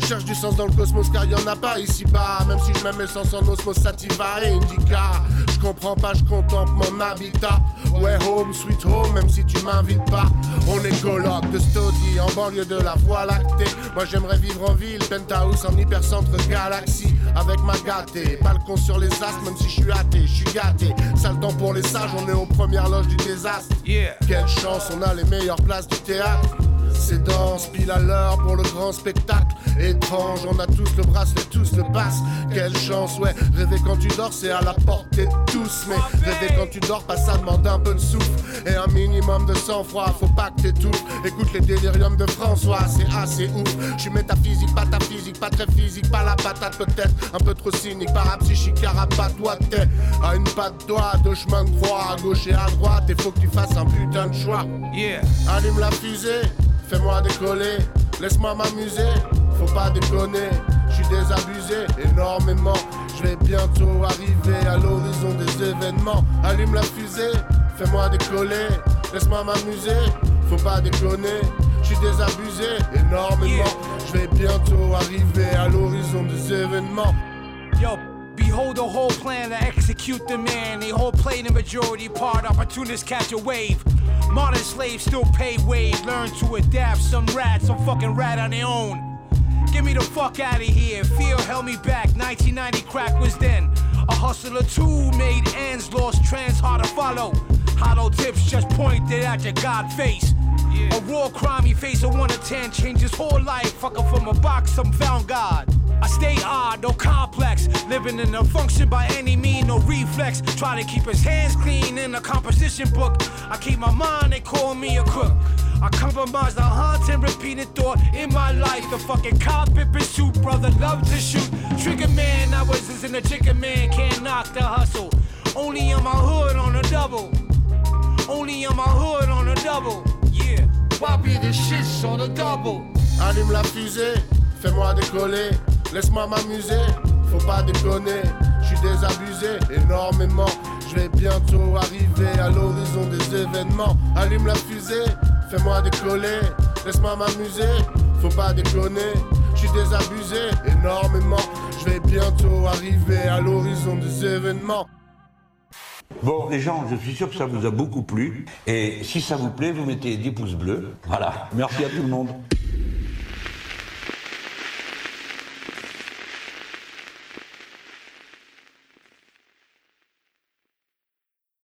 Cherche du sens dans le cosmos car y en a pas ici-bas. Même si je mets mes sens en osmos, sativa et indica. Je comprends pas, je contemple mon habitat. Ouais, home, sweet home, même si tu m'invites pas. On est coloc de Stody en banlieue de la voie lactée. Moi j'aimerais vivre en ville, penthouse en hypercentre galaxie. Avec ma gâtée, balcon sur les astres, même si je suis athée, je suis gâté. Sale temps pour les sages, on est aux premières loges du désastre. Quelle chance, on a les meilleures places du théâtre. C'est danse, pile à l'heure pour le grand spectacle. Étrange, on a tous le bracelet, tous le passe. Quelle chance, ouais. Rêver quand tu dors, c'est à la portée de tous. Mais rêver quand tu dors, pas ça demande un peu de souffle. Et un minimum de sang-froid, faut pas que t'étouffes. Écoute les déliriums de François, c'est assez ouf. Je suis métaphysique, pas ta physique, pas très physique, pas la patate peut-être. Un peu trop cynique, parapsychique, toi t'es à une patte doigt, deux chemins de croix, à gauche et à droite. Et faut que tu fasses un putain de choix. Yeah. Allume la fusée, fais-moi décoller, laisse-moi m'amuser, faut pas déconner, je suis désabusé énormément, je vais bientôt arriver à l'horizon des événements. Allume la fusée, fais-moi décoller, laisse-moi m'amuser, faut pas déconner, je suis désabusé énormément, je vais bientôt arriver à l'horizon des événements. Yo, behold the whole plan to execute the man. They whole play the majority part. Opportunists catch a wave. Modern slaves still pay wage. Learn to adapt. Some rats, some fucking rat on their own. Get me the fuck out of here. Fear held me back. 1990 crack was then. A hustler too made ends, lost trends hard to follow. Hollow tips just pointed at your god face. A raw crime he faced a 1 to 10, changed his whole life. Fucking from a box, some found God. I stay odd, no complex. Living in a function by any mean, no reflex. Try to keep his hands clean in a composition book. I keep my mind, they call me a crook. I compromise the haunting, repeated thought in my life. The fucking cockpit pursuit, brother, love to shoot. Trigger man, I was in the chicken man, can't knock the hustle. Only on my hood on a double. Only on my hood on a double. Yeah, Bobby, this shit's on a double. Allume la fusée, fais-moi décoller, laisse-moi m'amuser, faut pas déconner, je suis désabusé énormément, je vais bientôt arriver à l'horizon des événements. Allume la fusée, fais-moi décoller, laisse-moi m'amuser, faut pas déconner, je suis désabusé énormément, je vais bientôt arriver à l'horizon des événements. Bon, les gens, je suis sûr que ça vous a beaucoup plu. Et si ça vous plaît, vous mettez des pouces bleus. Voilà. Merci à tout le monde.